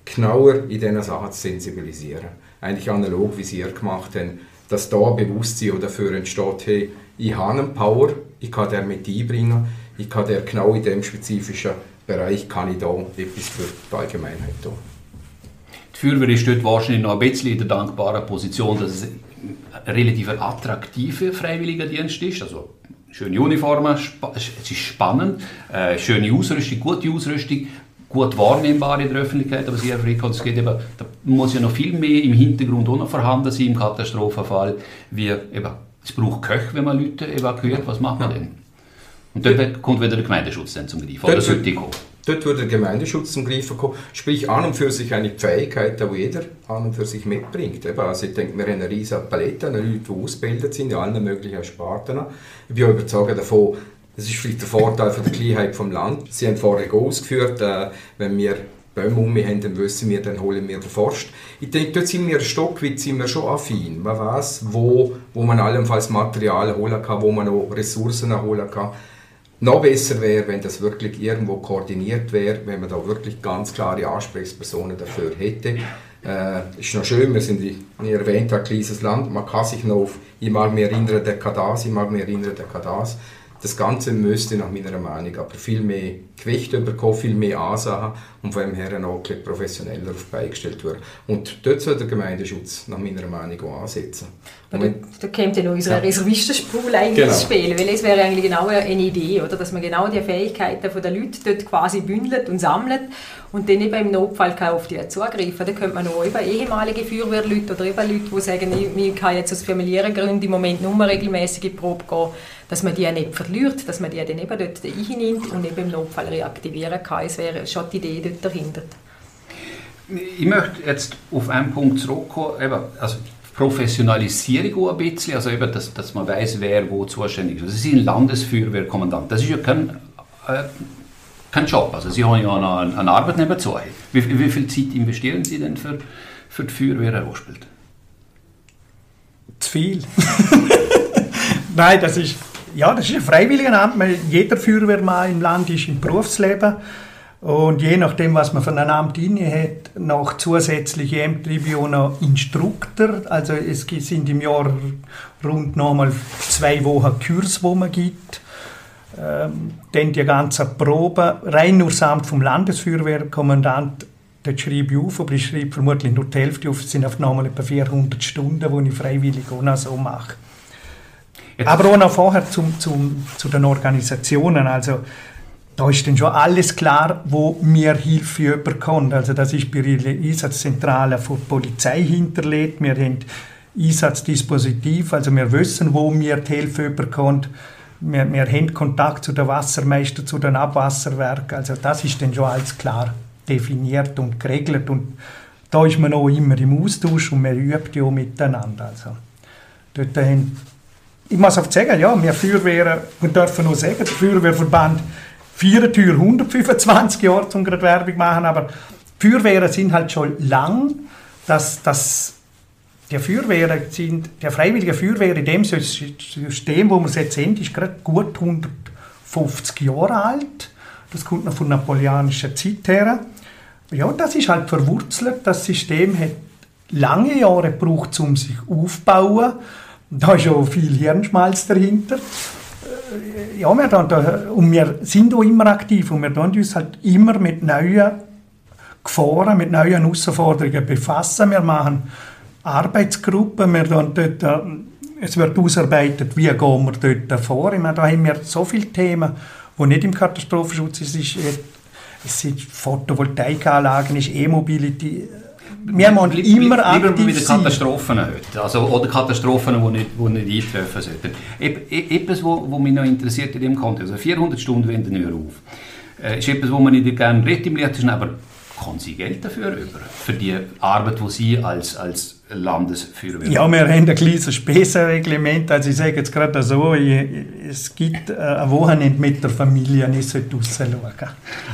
genauer in diesen Sachen zu sensibilisieren. Eigentlich analog, wie Sie gemacht haben, dass da Bewusstsein dafür entsteht, hey, ich habe einen Power, ich kann den mit einbringen, ich kann der genau in dem spezifischen Bereich kann ich da etwas für die Allgemeinheit tun.
Die Feuerwehr ist dort wahrscheinlich noch ein bisschen in der dankbaren Position, dass es ein relativ attraktiver freiwilliger Dienst ist. Also schöne Uniformen, es ist spannend, äh, schöne Ausrüstung, gute Ausrüstung, gut wahrnehmbar in der Öffentlichkeit, aber Herr Frick, es geht eben, da muss ja noch viel mehr im Hintergrund auch noch vorhanden sein im Katastrophenfall, wie eben, es braucht Köche, wenn man Leute evakuiert, was macht man denn? Und dort kommt wieder der Gemeindeschutz dann zum Greifen, oder sollte kommen?
Dort würde der Gemeindeschutz zum Greifen kommen. Sprich, an und für sich eine Fähigkeit, die jeder an und für sich mitbringt. Also ich denke, wir haben eine riesige Palette an Leuten, die ausgebildet sind in allen möglichen Sparten. Ich bin überzeugt davon, das ist vielleicht der Vorteil von der Kleinheit vom Land. Sie haben vorher ausgeführt, äh, wenn wir Bäume um haben, dann wissen wir, dann holen wir den Forst. Ich denke, dort sind wir ein Stück weit sind wir schon affin. Man weiß, wo, wo man allenfalls Material holen kann, wo man auch Ressourcen holen kann. Noch besser wäre, wenn das wirklich irgendwo koordiniert wäre, wenn man da wirklich ganz klare Ansprechpersonen dafür hätte. Äh, ist noch schön, wir sind, wie erwähnt ein kleines Land. Man kann sich noch auf, ich mag mich erinnern, der Kadas, ich mag mich erinnern, der Kadas. Das Ganze müsste nach meiner Meinung aber viel mehr Gewicht bekommen, viel mehr ansagen und von dem her auch professioneller auf beigestellt werden. Und dort soll der Gemeindeschutz nach meiner Meinung auch ansetzen.
Und da, da kommt ja noch unsere ja. Reservistenspul eigentlich genau. ins Spiel, weil es wäre eigentlich genau eine Idee, oder? dass man genau die Fähigkeiten der Leute dort quasi bündelt und sammelt und dann eben im Notfall kann auf die zugreifen. Da könnte man auch über ehemalige Feuerwehrleute oder über Leute, die sagen, ich, kann jetzt aus familiären Gründen im Moment nur regelmäßig in die Probe gehen, dass man die nicht verliert, dass man die dann eben dort einnimmt und eben im Notfall reaktivieren kann. Es wäre schon die Idee dort dahinter.
Ich möchte jetzt auf einen Punkt zurückkommen, eben, also Professionalisierung ein bisschen, also eben, dass, dass man weiß, wer wo zuständig ist. Also Sie sind Landesfeuerwehrkommandant, das ist ja kein, äh, kein Job, also Sie haben ja noch eine, eine Arbeit nebenzu. Wie, wie viel Zeit investieren Sie denn für, für die Feuerwehr, Ospelt?
Zu viel. Nein, das ist ja, das ist ein Freiwilligenamt. Jeder Feuerwehrmann im Land ist im Berufsleben. Und je nachdem, was man von einem Amt inne hat, noch zusätzliche Ämter auch noch Instruktor. Also es sind im Jahr rund nochmal zwei Wochen Kurs, wo man gibt. Ähm, dann die ganze Probe. Rein nur das Amt vom Landesfeuerwehrkommandant, das schreibe ich auf, aber ich schreibe vermutlich nur die Hälfte auf. Es sind auf nochmal etwa 400 Stunden, die ich freiwillig auch noch so mache. Jetzt. Aber auch noch vorher zum, zum, zu den Organisationen. Also, da ist dann schon alles klar, wo mir Hilfe bekommt. Also das ist bei der Einsatzzentrale von der Polizei hinterlegt. Wir haben Einsatzdispositiv, also wir wissen, wo mir die Hilfe bekommt. Wir, wir haben Kontakt zu den Wassermeistern, zu den Abwasserwerken. Also das ist dann schon alles klar definiert und geregelt. Und da ist man auch immer im Austausch und man übt ja miteinander. Also dort haben ich muss oft sagen, ja, wir Feuerwehren, wir dürfen nur sagen, der Feuerwehrverband Vierentür 125 Jahre, um gerade Werbung machen, aber Feuerwehren sind halt schon lang, dass, dass der Feuerwehren sind, der freiwillige Feuerwehr in dem System, wo wir es jetzt sind, ist gerade gut 150 Jahre alt. Das kommt noch von napoleonischer Zeit her. Ja, das ist halt verwurzelt. Das System hat lange Jahre gebraucht, um sich aufzubauen. Da ist auch viel Hirnschmalz dahinter. Äh, ja, wir da, und wir sind auch immer aktiv und wir tun uns halt immer mit neuen Gefahren, mit neuen Herausforderungen befassen. Wir machen Arbeitsgruppen, wir dort, äh, es wird ausarbeitet, wie gehen wir dort vor. Ich meine, da haben wir so viele Themen, die nicht im Katastrophenschutz sind. Es, sind Photovoltaikanlagen, E-Mobility,
wir müssen immer aktiv Lieber mit Katastrophen heute. Also, oder Katastrophen, die nicht, die nicht eintreffen sollten. Etwas, was mich noch interessiert in dem Kontext, also 400 Stunden wenden nicht auf. Äh, ist etwas, wo man nicht gerne redet im Lied, aber kommen Sie Geld dafür über? Für die Arbeit, die Sie als, als Landesfeuerwehr
Ja, wir haben ein kleines Spesenreglement. Also ich sage jetzt gerade so, es gibt äh, ein Wochenende mit der Familie, ich sollte rausschauen.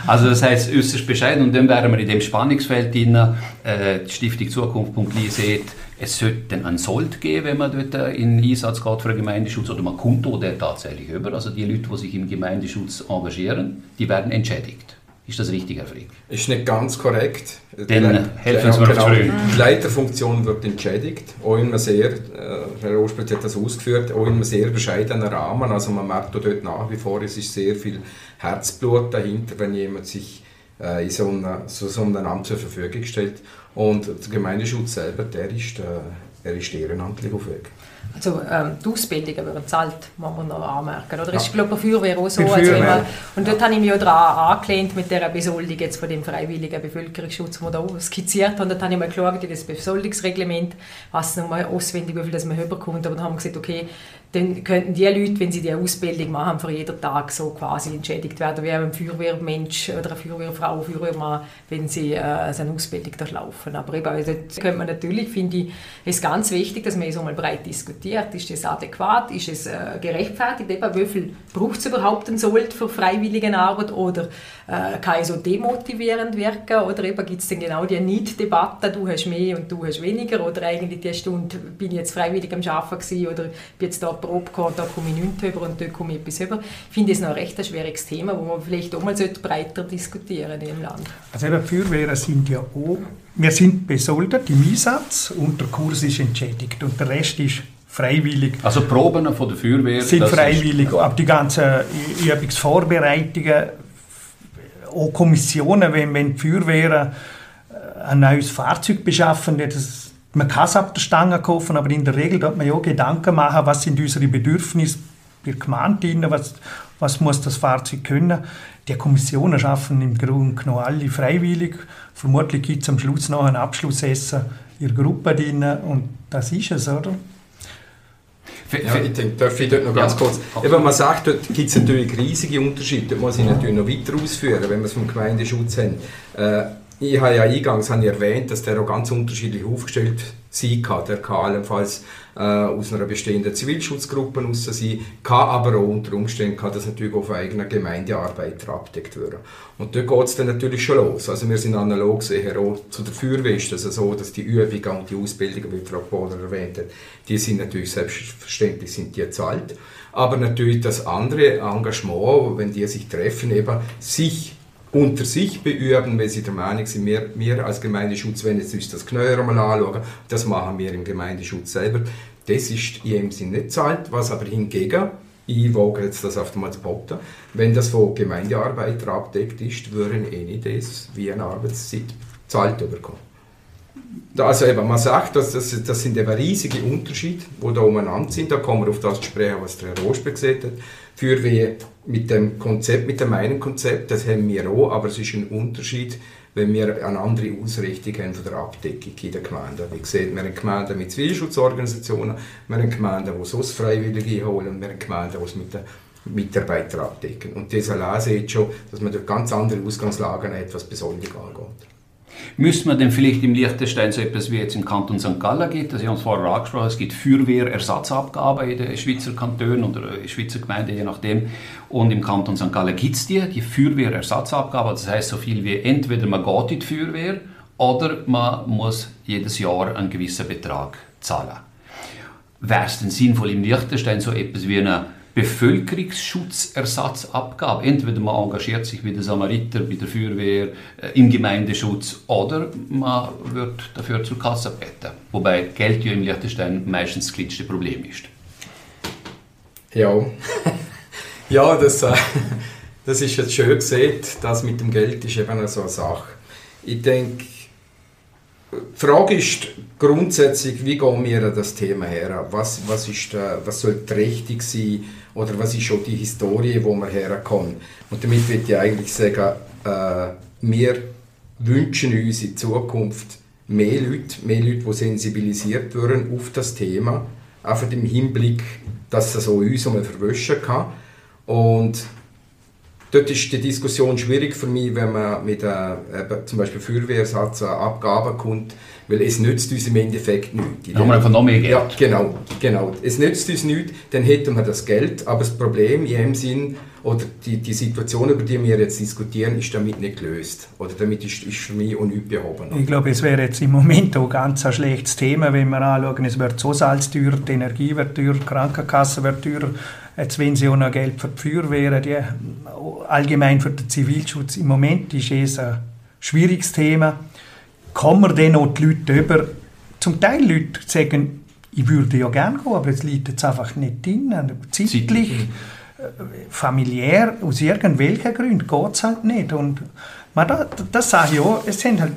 Also das heisst äußerst bescheiden und dann wären wir in dem Spannungsfeld drin, äh, die Stiftung Zukunft.li sieht, es sollte einen Sold geben, wenn man dort äh, in Einsatz geht für den Gemeindeschutz oder man kommt der tatsächlich über. Also die Leute, die sich im Gemeindeschutz engagieren, die werden entschädigt. Ist das richtig, Herr Frick?
Ist nicht ganz korrekt.
Dann helfen Sie mir genau,
Die Leiterfunktion wird entschädigt, auch in einem sehr, äh, Herr Ospitz hat das ausgeführt, auch in einem sehr bescheidenen Rahmen. Also man merkt dort nach wie vor, es ist sehr viel Herzblut dahinter, wenn jemand sich äh, in so, einer, so, so einem Amt zur Verfügung stellt. Und der Gemeindeschutz selber, der ist, äh, er ist ehrenamtlich auf Weg.
Also ähm, die Ausbildungen werden zahlt, muss man noch anmerken. Oder ja. ist glaube bei Feuerwehr auch so. Also immer, und dort habe ich mich auch daran angelehnt mit dieser Besoldung jetzt von dem freiwilligen Bevölkerungsschutz, den wir da skizziert haben. Dort habe ich mal geschaut in das Besoldungsreglement, was nochmal auswendig, wie viel das man überkommt. Aber dann haben wir gesagt, okay, dann könnten die Leute, wenn sie die Ausbildung machen, für jeden Tag so quasi entschädigt werden, wie ein Feuerwehrmensch oder eine Feuerwehrfrau, Feuerwehrmann, wenn sie äh, so eine Ausbildung durchlaufen. Aber eben, also, könnte man natürlich, finde ich, ist ganz wichtig, dass man so mal breit diskutiert. Ist das adäquat? Ist es äh, gerechtfertigt? Eben, wie viel braucht es überhaupt einen Sold für freiwillige Arbeit? Oder äh, kann es so demotivierend wirken? Oder gibt es denn genau die Need-Debatte, du hast mehr und du hast weniger? Oder eigentlich die Stunde bin ich jetzt freiwillig am Arbeiten gewesen, oder bin jetzt da Probe gehabt, da komme ich nichts über und da komme ich etwas über. Ich finde das noch ein recht schwieriges Thema, wo man vielleicht auch mal breiter diskutieren im Land.
Also eben, Feuerwehren sind ja auch, wir sind besoldet im Einsatz und der Kurs ist entschädigt und der Rest ist freiwillig.
Also Proben von der Feuerwehr?
Sind freiwillig, aber die ganzen Übungsvorbereitungen, auch Kommissionen, wenn, wenn die Feuerwehren äh, ein neues Fahrzeug beschaffen, das man kann es ab der Stange kaufen, aber in der Regel darf man ja Gedanken machen, was sind unsere Bedürfnisse der Gemeinde, was, was muss das Fahrzeug können. Die Kommissionen schaffen im Grunde genommen alle freiwillig. Vermutlich gibt es am Schluss noch ein Abschlussessen in der Gruppe drin und das ist es, oder?
Ja, ich denke, darf ich dort noch ganz ja, kurz. Eben, man sagt, dort gibt es natürlich riesige Unterschiede. Da muss ich natürlich noch weiter ausführen, wenn wir es vom Gemeindeschutz haben. Äh, ich habe ja eingangs habe erwähnt, dass der auch ganz unterschiedlich aufgestellt sein kann. Der kann allenfalls äh, aus einer bestehenden Zivilschutzgruppe raus sein, kann aber auch unter Umständen kann das natürlich auf eigener Gemeindearbeit abdeckt werden. Und dort geht es dann natürlich schon los. Also wir sind analog sehr auch zu der Feuerwehr also so, dass die Übungen und die Ausbildungen, wie Frau Kohler erwähnt hat, die sind natürlich selbstverständlich sind die zahlt. Aber natürlich das andere Engagement, wenn die sich treffen, eben sich unter sich beüben, wenn sie der Meinung sind, wir, wir als Gemeindeschutz wenn jetzt uns das Knöller mal anschauen, das machen wir im Gemeindeschutz selber. Das ist in dem Sinne nicht zahlt, was aber hingegen, ich wage jetzt das auf einmal zu behaupten, wenn das von Gemeindearbeiter abdeckt ist, würden eh nicht das wie eine Arbeitszeit zahlt bekommen. Also eben, man sagt, dass das, das sind eben riesige Unterschiede, die da umeinander sind. Da kommen wir auf das sprechen, was der Herr Rosberg gesagt hat. Für wie mit dem Konzept, mit dem einen Konzept, das haben wir auch, aber es ist ein Unterschied, wenn wir eine andere Ausrichtung haben von der Abdeckung in der Gemeinde. Wie gesagt, wir haben Gemeinden mit Zivilschutzorganisationen, wir haben Gemeinden, die sonst Freiwillige holen und wir haben Gemeinden, die es mit den Mitarbeitern abdecken. Und das allein sieht schon, dass man dort ganz andere Ausgangslagen hat, was angeht.
Müsste man denn vielleicht im Liechtenstein so etwas wie jetzt im Kanton St. Gallen gibt, das ich uns vorher angesprochen es gibt Feuerwehrersatzabgaben in den Schweizer Kantonen oder in Schweizer Gemeinden, je nachdem. Und im Kanton St. Gallen gibt es die, die Feuerwehrersatzabgabe. Das heißt so viel wie entweder man geht in die Feuerwehr oder man muss jedes Jahr einen gewissen Betrag zahlen. Wäre es denn sinnvoll im Liechtenstein so etwas wie eine Bevölkerungsschutzersatzabgabe. Entweder man engagiert sich wie der Samariter bei der Feuerwehr äh, im Gemeindeschutz oder man wird dafür zur Kasse beten. Wobei Geld ja im Liechtenstein meistens das kleinste Problem ist.
Ja, ja das, äh, das ist jetzt schön gesehen. Das mit dem Geld ist eben so eine Sache. Ich denke, die Frage ist grundsätzlich, wie gehen wir an das Thema her? Was, was, ist, äh, was soll trächtig sein? Oder was ist schon die Historie, wo man herkommt? Und damit würde ich eigentlich sagen, äh, wir wünschen uns in Zukunft mehr Leute, mehr Leute, die sensibilisiert werden auf das Thema. Einfach im Hinblick, dass es so uns einmal verwischen kann. Und Dort ist die Diskussion schwierig für mich, wenn man mit äh, zum Beispiel Feuerwehrsatz Abgaben kommt, weil es nützt uns im Endeffekt nichts.
Dann haben wir einfach noch mehr Geld.
Ja, genau, genau. Es nützt uns nichts, dann hätten wir das Geld, aber das Problem in dem Sinn, oder die, die Situation, über die wir jetzt diskutieren, ist damit nicht gelöst. Oder damit ist, ist für mich unüblich behoben.
Ich glaube, es wäre jetzt im Moment auch ganz ein schlechtes Thema, wenn wir anschauen, es wird so Salz teuer, die Energie wird teuer, die Krankenkasse wird teuer, Jetzt, wenn sie auch noch Geld für die Feuerwehr, die, allgemein für den Zivilschutz, im Moment ist es ein schwieriges Thema. Kommen wir dann auch die Leute über? Zum Teil Leute sagen, ich würde ja gerne gehen, aber es liegt jetzt einfach nicht drin. Zeitlich, äh, familiär, aus irgendwelchen Gründen geht es halt nicht. Und man, das, das sage ich auch, es sind halt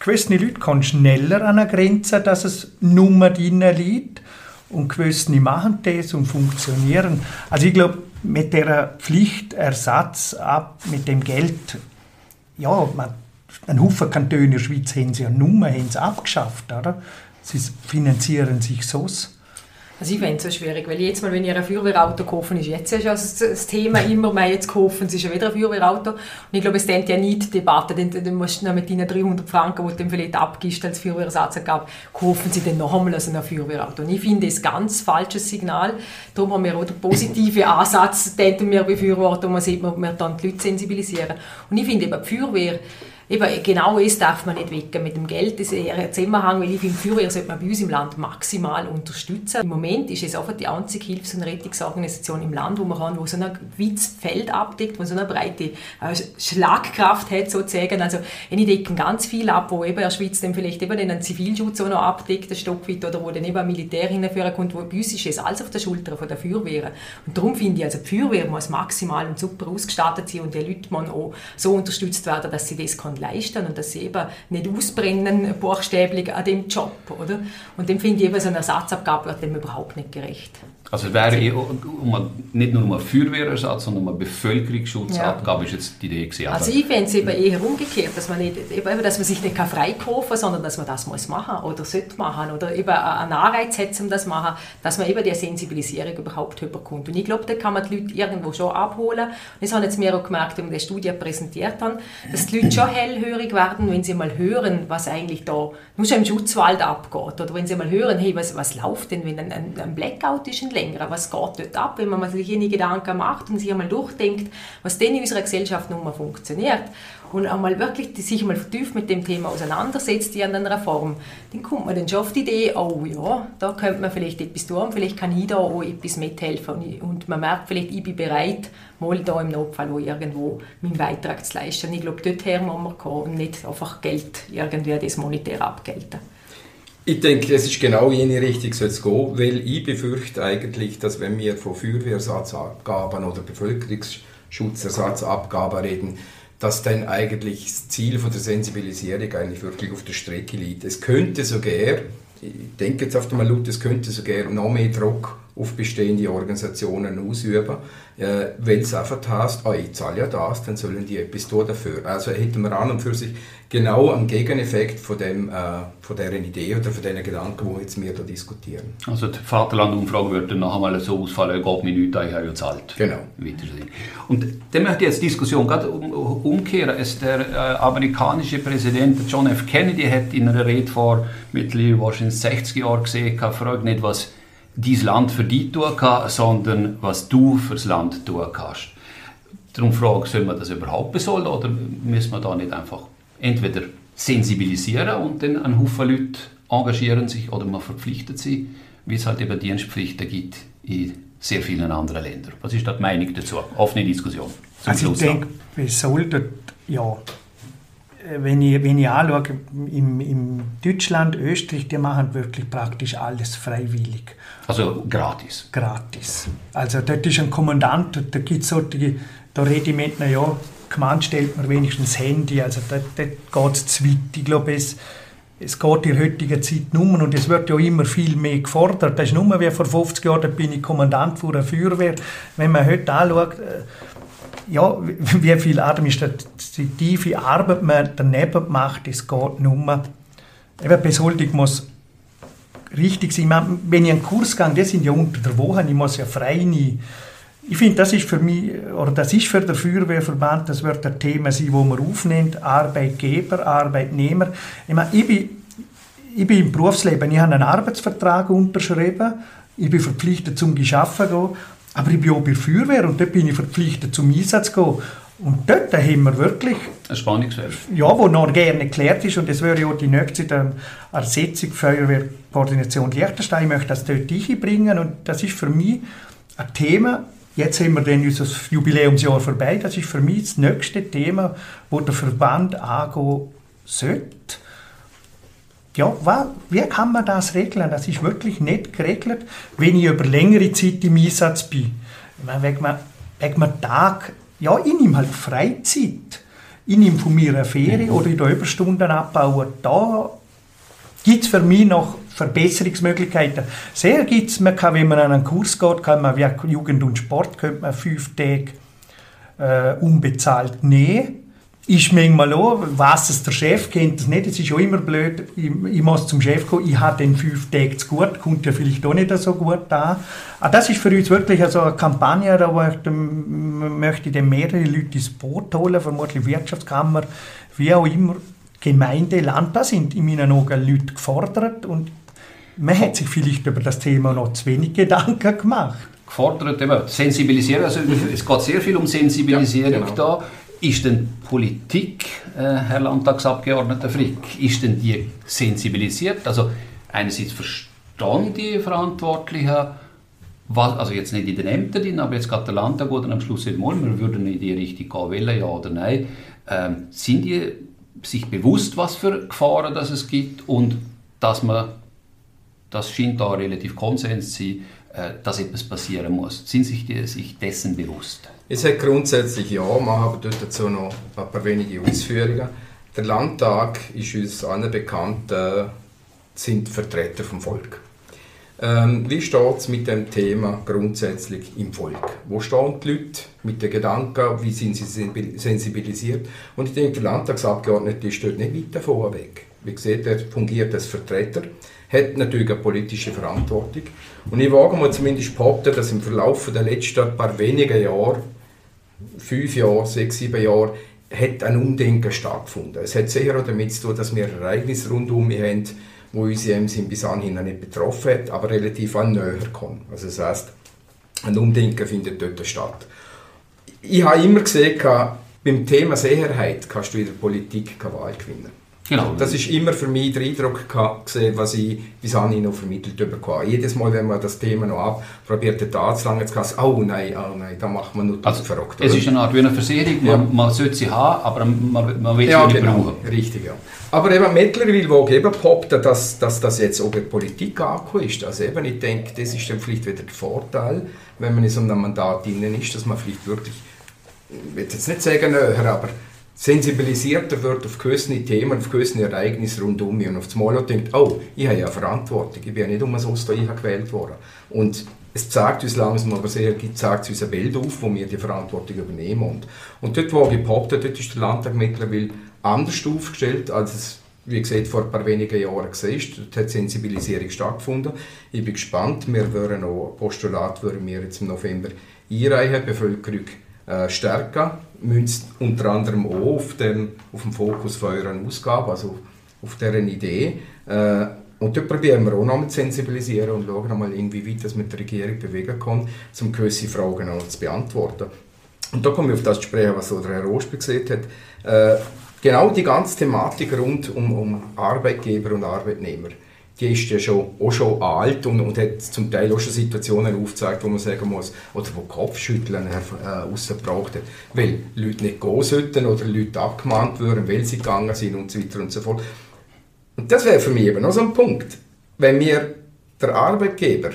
gewisse Leute kommen schneller an eine Grenze, dass es nur drin liegt und gewisse machen das und funktionieren. Also ich glaube, mit der Pflichtersatz ab, mit dem Geld, ja, man, ein Haufen Kantone in der Schweiz haben sie ja nur abgeschafft, oder? Sie finanzieren sich so.
Also ich fände es so schwierig, weil jetzt mal, wenn ihr ein Feuerwehrauto kaufen, ist jetzt ja schon das Thema immer mehr, jetzt kaufen sie schon wieder ein Feuerwehrauto. Und ich glaube, es denkt ja nicht die Debatte, denn dann musst du mit deinen 300 Franken, die du dann vielleicht abgibst als Feuerwehrersatz gab, kaufen sie dann noch einmal ein Feuerwehrauto. Und ich finde das ein ganz falsches Signal. Darum haben wir auch den positiven Ansatz, den wir befürworten, und man sieht, wir dann die Leute sensibilisieren. Und ich finde eben, die Feuerwehr Eben, genau das darf man nicht wecken mit dem Geld. Das ist eher ein Zusammenhang, weil ich finde, Feuerwehr sollte man bei uns im Land maximal unterstützen. Im Moment ist es einfach die einzige Hilfs- und Rettungsorganisation im Land, wo man kann, wo so ein weites Feld abdeckt, wo so eine breite äh, Schlagkraft hat, sozusagen. Also, ich decken ganz viel ab, wo eben in der Schweiz dann vielleicht eben einen Zivilschutz auch noch abdeckt, ein Stück oder wo dann eben ein Militär hinführen kommt, wo bei uns ist es alles auf der Schulter von der Feuerwehr. Und darum finde ich, also die Feuerwehr muss maximal und super ausgestattet sein und die Leute müssen auch so unterstützt werden, dass sie das kann leisten und dass sie eben nicht ausbrennen, buchstäblich an dem Job. Oder? Und dem finde ich eben so eine Ersatzabgabe wird dem überhaupt nicht gerecht.
Also es wäre um, nicht nur um einen Feuerwehrersatz, sondern um eine Bevölkerungsschutzabgabe ja. ist jetzt die Idee gewesen.
Also ich fände es eben eher umgekehrt, dass man, nicht, eben, dass man sich nicht freikaufen kann, sondern dass man das muss machen oder sollte machen oder eben einen Anreiz hat, um das machen, dass man eben die Sensibilisierung überhaupt überkommt. Und ich glaube, da kann man die Leute irgendwo schon abholen. Und das haben jetzt mir auch gemerkt, wenn wir die Studie präsentiert haben, dass die Leute schon hellhörig werden, wenn sie mal hören, was eigentlich da nur schon im Schutzwald abgeht. Oder wenn sie mal hören, hey, was, was läuft denn, wenn ein, ein Blackout ist in länger, was geht dort ab, wenn man sich eine Gedanken macht und sich einmal durchdenkt, was denn in unserer Gesellschaft nun mal funktioniert und einmal wirklich sich mal vertieft mit dem Thema auseinandersetzt in einer Form, dann kommt man dann schon auf die Idee, oh ja, da könnte man vielleicht etwas tun, vielleicht kann ich da auch etwas mithelfen und man merkt vielleicht, ich bin bereit, mal da im Notfall auch irgendwo meinen Beitrag zu leisten. Ich glaube, dorthin muss man kommen und nicht einfach Geld irgendwie das monetär abgelten.
Ich denke, es ist genau jene Richtung soll es gehen, weil ich befürchte eigentlich, dass wenn wir von Feuerwehrersatzabgaben oder Bevölkerungsschutzersatzabgaben reden, dass dann eigentlich das Ziel von der Sensibilisierung eigentlich wirklich auf der Strecke liegt. Es könnte sogar, ich denke jetzt auf einmal laut, es könnte sogar noch mehr Druck auf bestehende Organisationen ausüben, äh, weil es einfach heißt, oh, ich zahle ja das, dann sollen die etwas tun dafür. Also hätten wir an und für sich genau einen Gegeneffekt von, dem, äh, von dieser Idee oder von diesen Gedanken, die jetzt wir da diskutieren.
Also die Vaterland-Umfrage würde dann noch einmal so ausfallen, geht mir nichts, ich habe ja zahlt.
Genau.
Und dann möchte ich jetzt die Diskussion gerade umkehren. Es, der äh, amerikanische Präsident John F. Kennedy hat in einer Rede vor mittlerweile wahrscheinlich 60 Jahren gesehen, fragt nicht, was dieses Land für dich tun kann, sondern was du fürs Land tun kannst. Darum frage ich, soll man das überhaupt besolden oder müssen wir da nicht einfach entweder sensibilisieren und dann ein Haufen Leute engagieren sich oder man verpflichtet sie, wie es halt eben Dienstpflichten gibt in sehr vielen anderen Ländern. Was ist da die Meinung dazu? Offene Diskussion.
Also ich denke, wir sollten, ja, wenn ich, wenn ich anschaue, in, in Deutschland, Österreich, die machen wirklich praktisch alles freiwillig.
Also gratis?
Gratis. Also dort ist ein Kommandant, da gibt es solche, da rede ich mit, naja, Command stellt man wenigstens das Handy, also dort, dort geht es zu weit. Ich glaube, es, es geht in heutiger Zeit nur und es wird ja immer viel mehr gefordert. Das ist nur wie vor 50 Jahren, da bin ich Kommandant von der Feuerwehr. Wenn man heute anschaut, äh, ja, wie viel administrative Arbeit man daneben macht, es geht nur. Eben, Besoldung muss richtig sein. Wenn ich einen Kurs gehe, das sind ja unter der Woche, ich muss ja frei nie. Ich finde, das ist für mich, oder das ist für den Feuerwehrverband, das wird ein Thema sein, wo man aufnimmt, Arbeitgeber, Arbeitnehmer. Ich, meine, ich, bin, ich bin im Berufsleben, ich habe einen Arbeitsvertrag unterschrieben, ich bin verpflichtet zum Geschaffen gehen, aber ich bin auch bei der Feuerwehr und dort bin ich verpflichtet zum Einsatz zu gehen. Und dort haben wir wirklich...
Ein Spannungsfeld.
Ja, wo noch gerne geklärt ist und das wäre ja auch die nächste Ersetzung Feuerwehrkoordination Liechtenstein. Ich möchte das dort einbringen und das ist für mich ein Thema, Jetzt haben wir dann unser Jubiläumsjahr vorbei. Das ist für mich das nächste Thema, wo der Verband angehen sollte. Ja, wie kann man das regeln? Das ist wirklich nicht geregelt, wenn ich über längere Zeit im Einsatz bin. Ich wegen einem Tag ja, ich nehme halt Freizeit. Ich nehme von mir eine Ferie mhm. oder in der Überstunden abbauen. Da gibt es für mich noch Verbesserungsmöglichkeiten. Sehr gibt es, man kann, wenn man an einen Kurs geht, kann man wie Jugend und Sport, könnte man fünf Tage äh, unbezahlt nehmen ist manchmal auch, was es der Chef kennt das nicht, es ist auch immer blöd, ich, ich muss zum Chef kommen, ich habe den fünf Tage zu gut, kommt ja vielleicht auch nicht so gut da. Aber ah, das ist für uns wirklich also eine Kampagne, da möchte, möchte ich mehrere Leute ins Boot holen, vermutlich Wirtschaftskammer, wie auch immer, Gemeinde, Land, da sind in meinen Augen Leute gefordert und man hat sich vielleicht über das Thema noch zu wenig Gedanken gemacht
gefordert, eben, sensibilisieren. Also es geht sehr viel um Sensibilisierung ja, genau. da. Ist denn Politik, äh, Herr Landtagsabgeordneter Frick, ist denn die sensibilisiert? Also einerseits verstehen die Verantwortlichen, was, also jetzt nicht in den Ämtern, aber jetzt gerade der Landtag oder am Schluss nicht mal, wir würden in die Richtung gehen wollen, ja oder nein. Ähm, sind die sich bewusst, was für Gefahren das es gibt und dass man, das scheint da relativ Konsens zu sein, dass etwas passieren muss. Sind sich die sich dessen bewusst?
Es hat grundsätzlich ja, wir haben dazu noch ein paar wenige Ausführungen. Der Landtag ist uns allen bekannt, äh, sind Vertreter vom Volk. Ähm, wie steht es mit dem Thema grundsätzlich im Volk? Wo stehen die Leute mit den Gedanken, wie sind sie sensibilisiert? Und ich denke, der Landtagsabgeordnete steht nicht weit davon weg. Wie gesagt, er fungiert als Vertreter hat natürlich eine politische Verantwortung. Und ich wage mal zumindest behaupten, dass im Verlauf der letzten paar wenigen Jahre, fünf Jahre, sechs, sieben Jahre, hat ein Umdenken stattgefunden. Es hat sicher auch damit zu tun, dass wir Ereignisse rundum haben, wo uns im bis anhin nicht betroffen hat, aber relativ an näher kommen. Also das heisst, ein Umdenken findet dort statt. Ich habe immer gesehen, beim Thema Sicherheit kannst du in der Politik keine Wahl gewinnen. Genau. Das ist immer für mich der Eindruck gewesen, was ich bis anhin noch vermittelt bekommen Jedes Mal, wenn man das Thema noch abprobiert hat, anzulangen, jetzt kann oh nein, oh nein, da macht man nur
also, verrückt. Es ist eine Art wie eine Versicherung, ja. man, man sollte sie haben, aber man, man will sie ja, nicht genau. brauchen.
Richtig, ja. Aber eben mittlerweile, wo eben poppt, dass, dass das jetzt auch in Politik angekommen ist. Also eben, ich denke, das ist dann vielleicht wieder der Vorteil, wenn man in so einem Mandat drin ist, dass man vielleicht wirklich, ich will jetzt nicht sagen näher, aber sensibilisierter wird auf gewisse Themen, auf gewisse Ereignisse rund um mich und auf das Mal denkt, oh, ich habe ja Verantwortung, ich bin ja nicht um so da gewählt worden. Und es zeigt uns langsam, aber sehr zeigt uns eine Welt auf, wo wir die Verantwortung übernehmen. Und, und dort, wo ich behaupte, dort ist der Landtag mittlerweile anders aufgestellt, als es wie gesagt, vor ein paar wenigen Jahren gesehen Dort hat Sensibilisierung stattgefunden. Ich bin gespannt. Wir würden auch Postulat würden wir jetzt im November einreichen, Bevölkerung äh, stärken. Wir müssen unter anderem auch auf dem, auf dem Fokus von euren Ausgaben, also auf deren Idee. Äh, und dort probieren wir auch noch zu sensibilisieren und schauen nochmal, inwieweit das mit der Regierung bewegen kann, um gewisse Fragen auch zu beantworten. Und da komme ich auf das zu sprechen, was der Herr Rosper gesagt hat. Äh, genau die ganze Thematik rund um, um Arbeitgeber und Arbeitnehmer, die ist ja schon, auch schon alt und, und hat zum Teil auch schon Situationen aufgezeigt, wo man sagen muss, oder wo Kopfschütteln äh, rausgebracht hat, weil Leute nicht gehen sollten oder Leute abgemahnt würden, weil sie gegangen sind und so weiter und so fort. Und das wäre für mich eben noch so ein Punkt. Wenn wir der Arbeitgeber,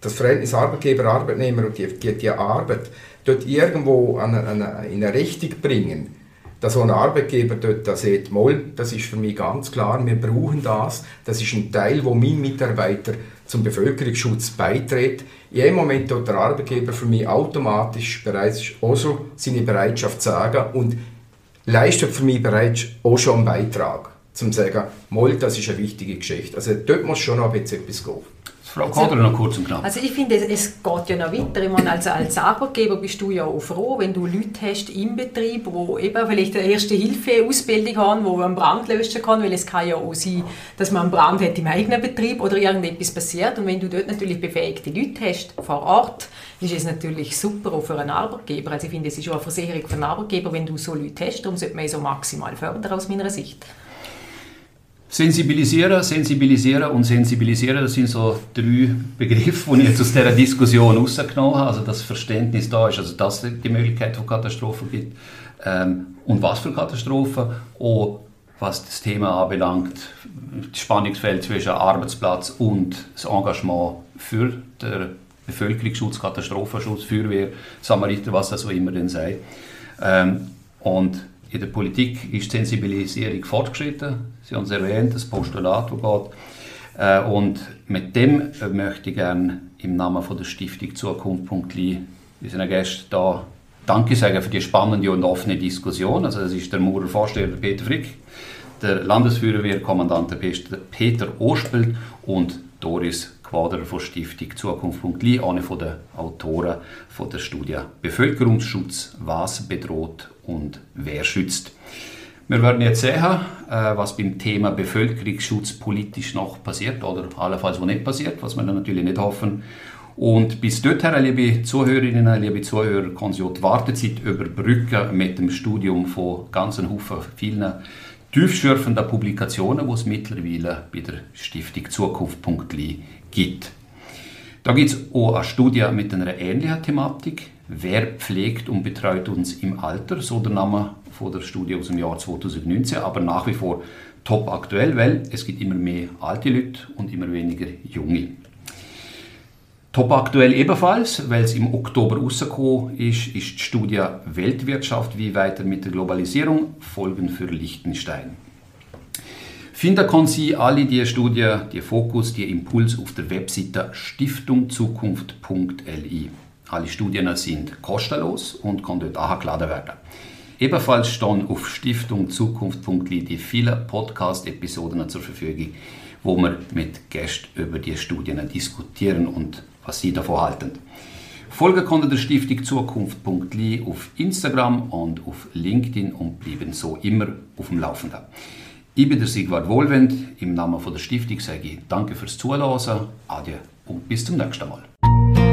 das Verhältnis Arbeitgeber-Arbeitnehmer und die, die, die, Arbeit dort irgendwo an eine, in eine Richtung bringen, dass so ein Arbeitgeber dort da sieht, Moll, das ist für mich ganz klar, wir brauchen das, das ist ein Teil, wo mein Mitarbeiter zum Bevölkerungsschutz beiträgt. In jedem Moment dort der Arbeitgeber für mich automatisch bereits auch so seine Bereitschaft sagen und leistet für mich bereits auch schon einen Beitrag zum sagen, Moll, das ist eine wichtige Geschichte. Also dort muss schon noch ein bisschen etwas gehen.
Frau Kader, also, noch kurz und knapp.
Also ich finde, es geht ja noch weiter. Ich meine, als, als Arbeitgeber bist du ja auch froh, wenn du Leute hast im Betrieb, die eben vielleicht eine Erste-Hilfe-Ausbildung haben, wo man Brand löschen kann, weil es kann ja auch sein, dass man einen Brand hat im eigenen Betrieb oder irgendetwas passiert. Und wenn du dort natürlich befähigte Leute hast vor Ort, ist es natürlich super auch für einen Arbeitgeber. Also ich finde, es ist auch eine Versicherung für einen Arbeitgeber, wenn du so Leute hast. Darum sollte man so maximal fördern aus meiner Sicht.
Sensibilisieren, sensibilisieren und sensibilisieren, das sind so drei Begriffe, die ich jetzt aus dieser Diskussion rausgenommen habe. Also das Verständnis da ist, also dass es die Möglichkeit von Katastrophen gibt ähm, und was für Katastrophen, auch was das Thema anbelangt, das Spannungsfeld zwischen Arbeitsplatz und das Engagement für den Bevölkerungsschutz, Katastrophenschutz, Feuerwehr, Samariter, was das auch immer denn sei. Ähm, und in der Politik ist die Sensibilisierung fortgeschritten. Sie haben es erwähnt, das Postulat, das geht. Äh, und mit dem möchte ich gerne im Namen von der Stiftung Zukunft.li unseren Gästen da Danke sagen für die spannende und offene Diskussion. Also das ist der Maurer Vorsteher Peter Frick, der Landesfeuerwehrkommandant Peter Ospel und Doris Quader von Stiftung Zukunft.li, eine von den Autoren von der Studie Bevölkerungsschutz, was bedroht und wer schützt. Wir werden jetzt sehen, äh, was beim Thema Bevölkerungsschutz politisch noch passiert oder allenfalls wo nicht passiert, was wir natürlich nicht hoffen. Und bis dorthin, liebe Zuhörerinnen, liebe Zuhörer, kann Sie die Wartezeit überbrücken mit dem Studium von ganzen Haufen vielen tiefschürfenden Publikationen, die es mittlerweile bei der Stiftung Zukunft.li gibt. Da gibt es auch eine Studie mit einer ähnlichen Thematik. Wer pflegt und betreut uns im Alter? So der Name von der Studie aus dem Jahr 2019, aber nach wie vor top aktuell, weil es gibt immer mehr alte Leute und immer weniger junge. Top aktuell ebenfalls, weil es im Oktober rausgekommen ist, ist die Studie Weltwirtschaft, wie weiter mit der Globalisierung, Folgen für Liechtenstein. Finden können Sie alle die Studie, die Fokus, die Impuls auf der Webseite stiftungzukunft.li. Alle Studien sind kostenlos und können dort angeladen werden. Ebenfalls stehen auf stiftungzukunft.li die vielen Podcast-Episoden zur Verfügung, wo wir mit Gästen über die Studien diskutieren und was sie davon halten. Folgen konnte der Stiftung Zukunft.li auf Instagram und auf LinkedIn und bleiben so immer auf dem Laufenden. Ich bin der Sigvard Wohlwend. Im Namen von der Stiftung sage ich Danke fürs Zuhören, Adieu und bis zum nächsten Mal.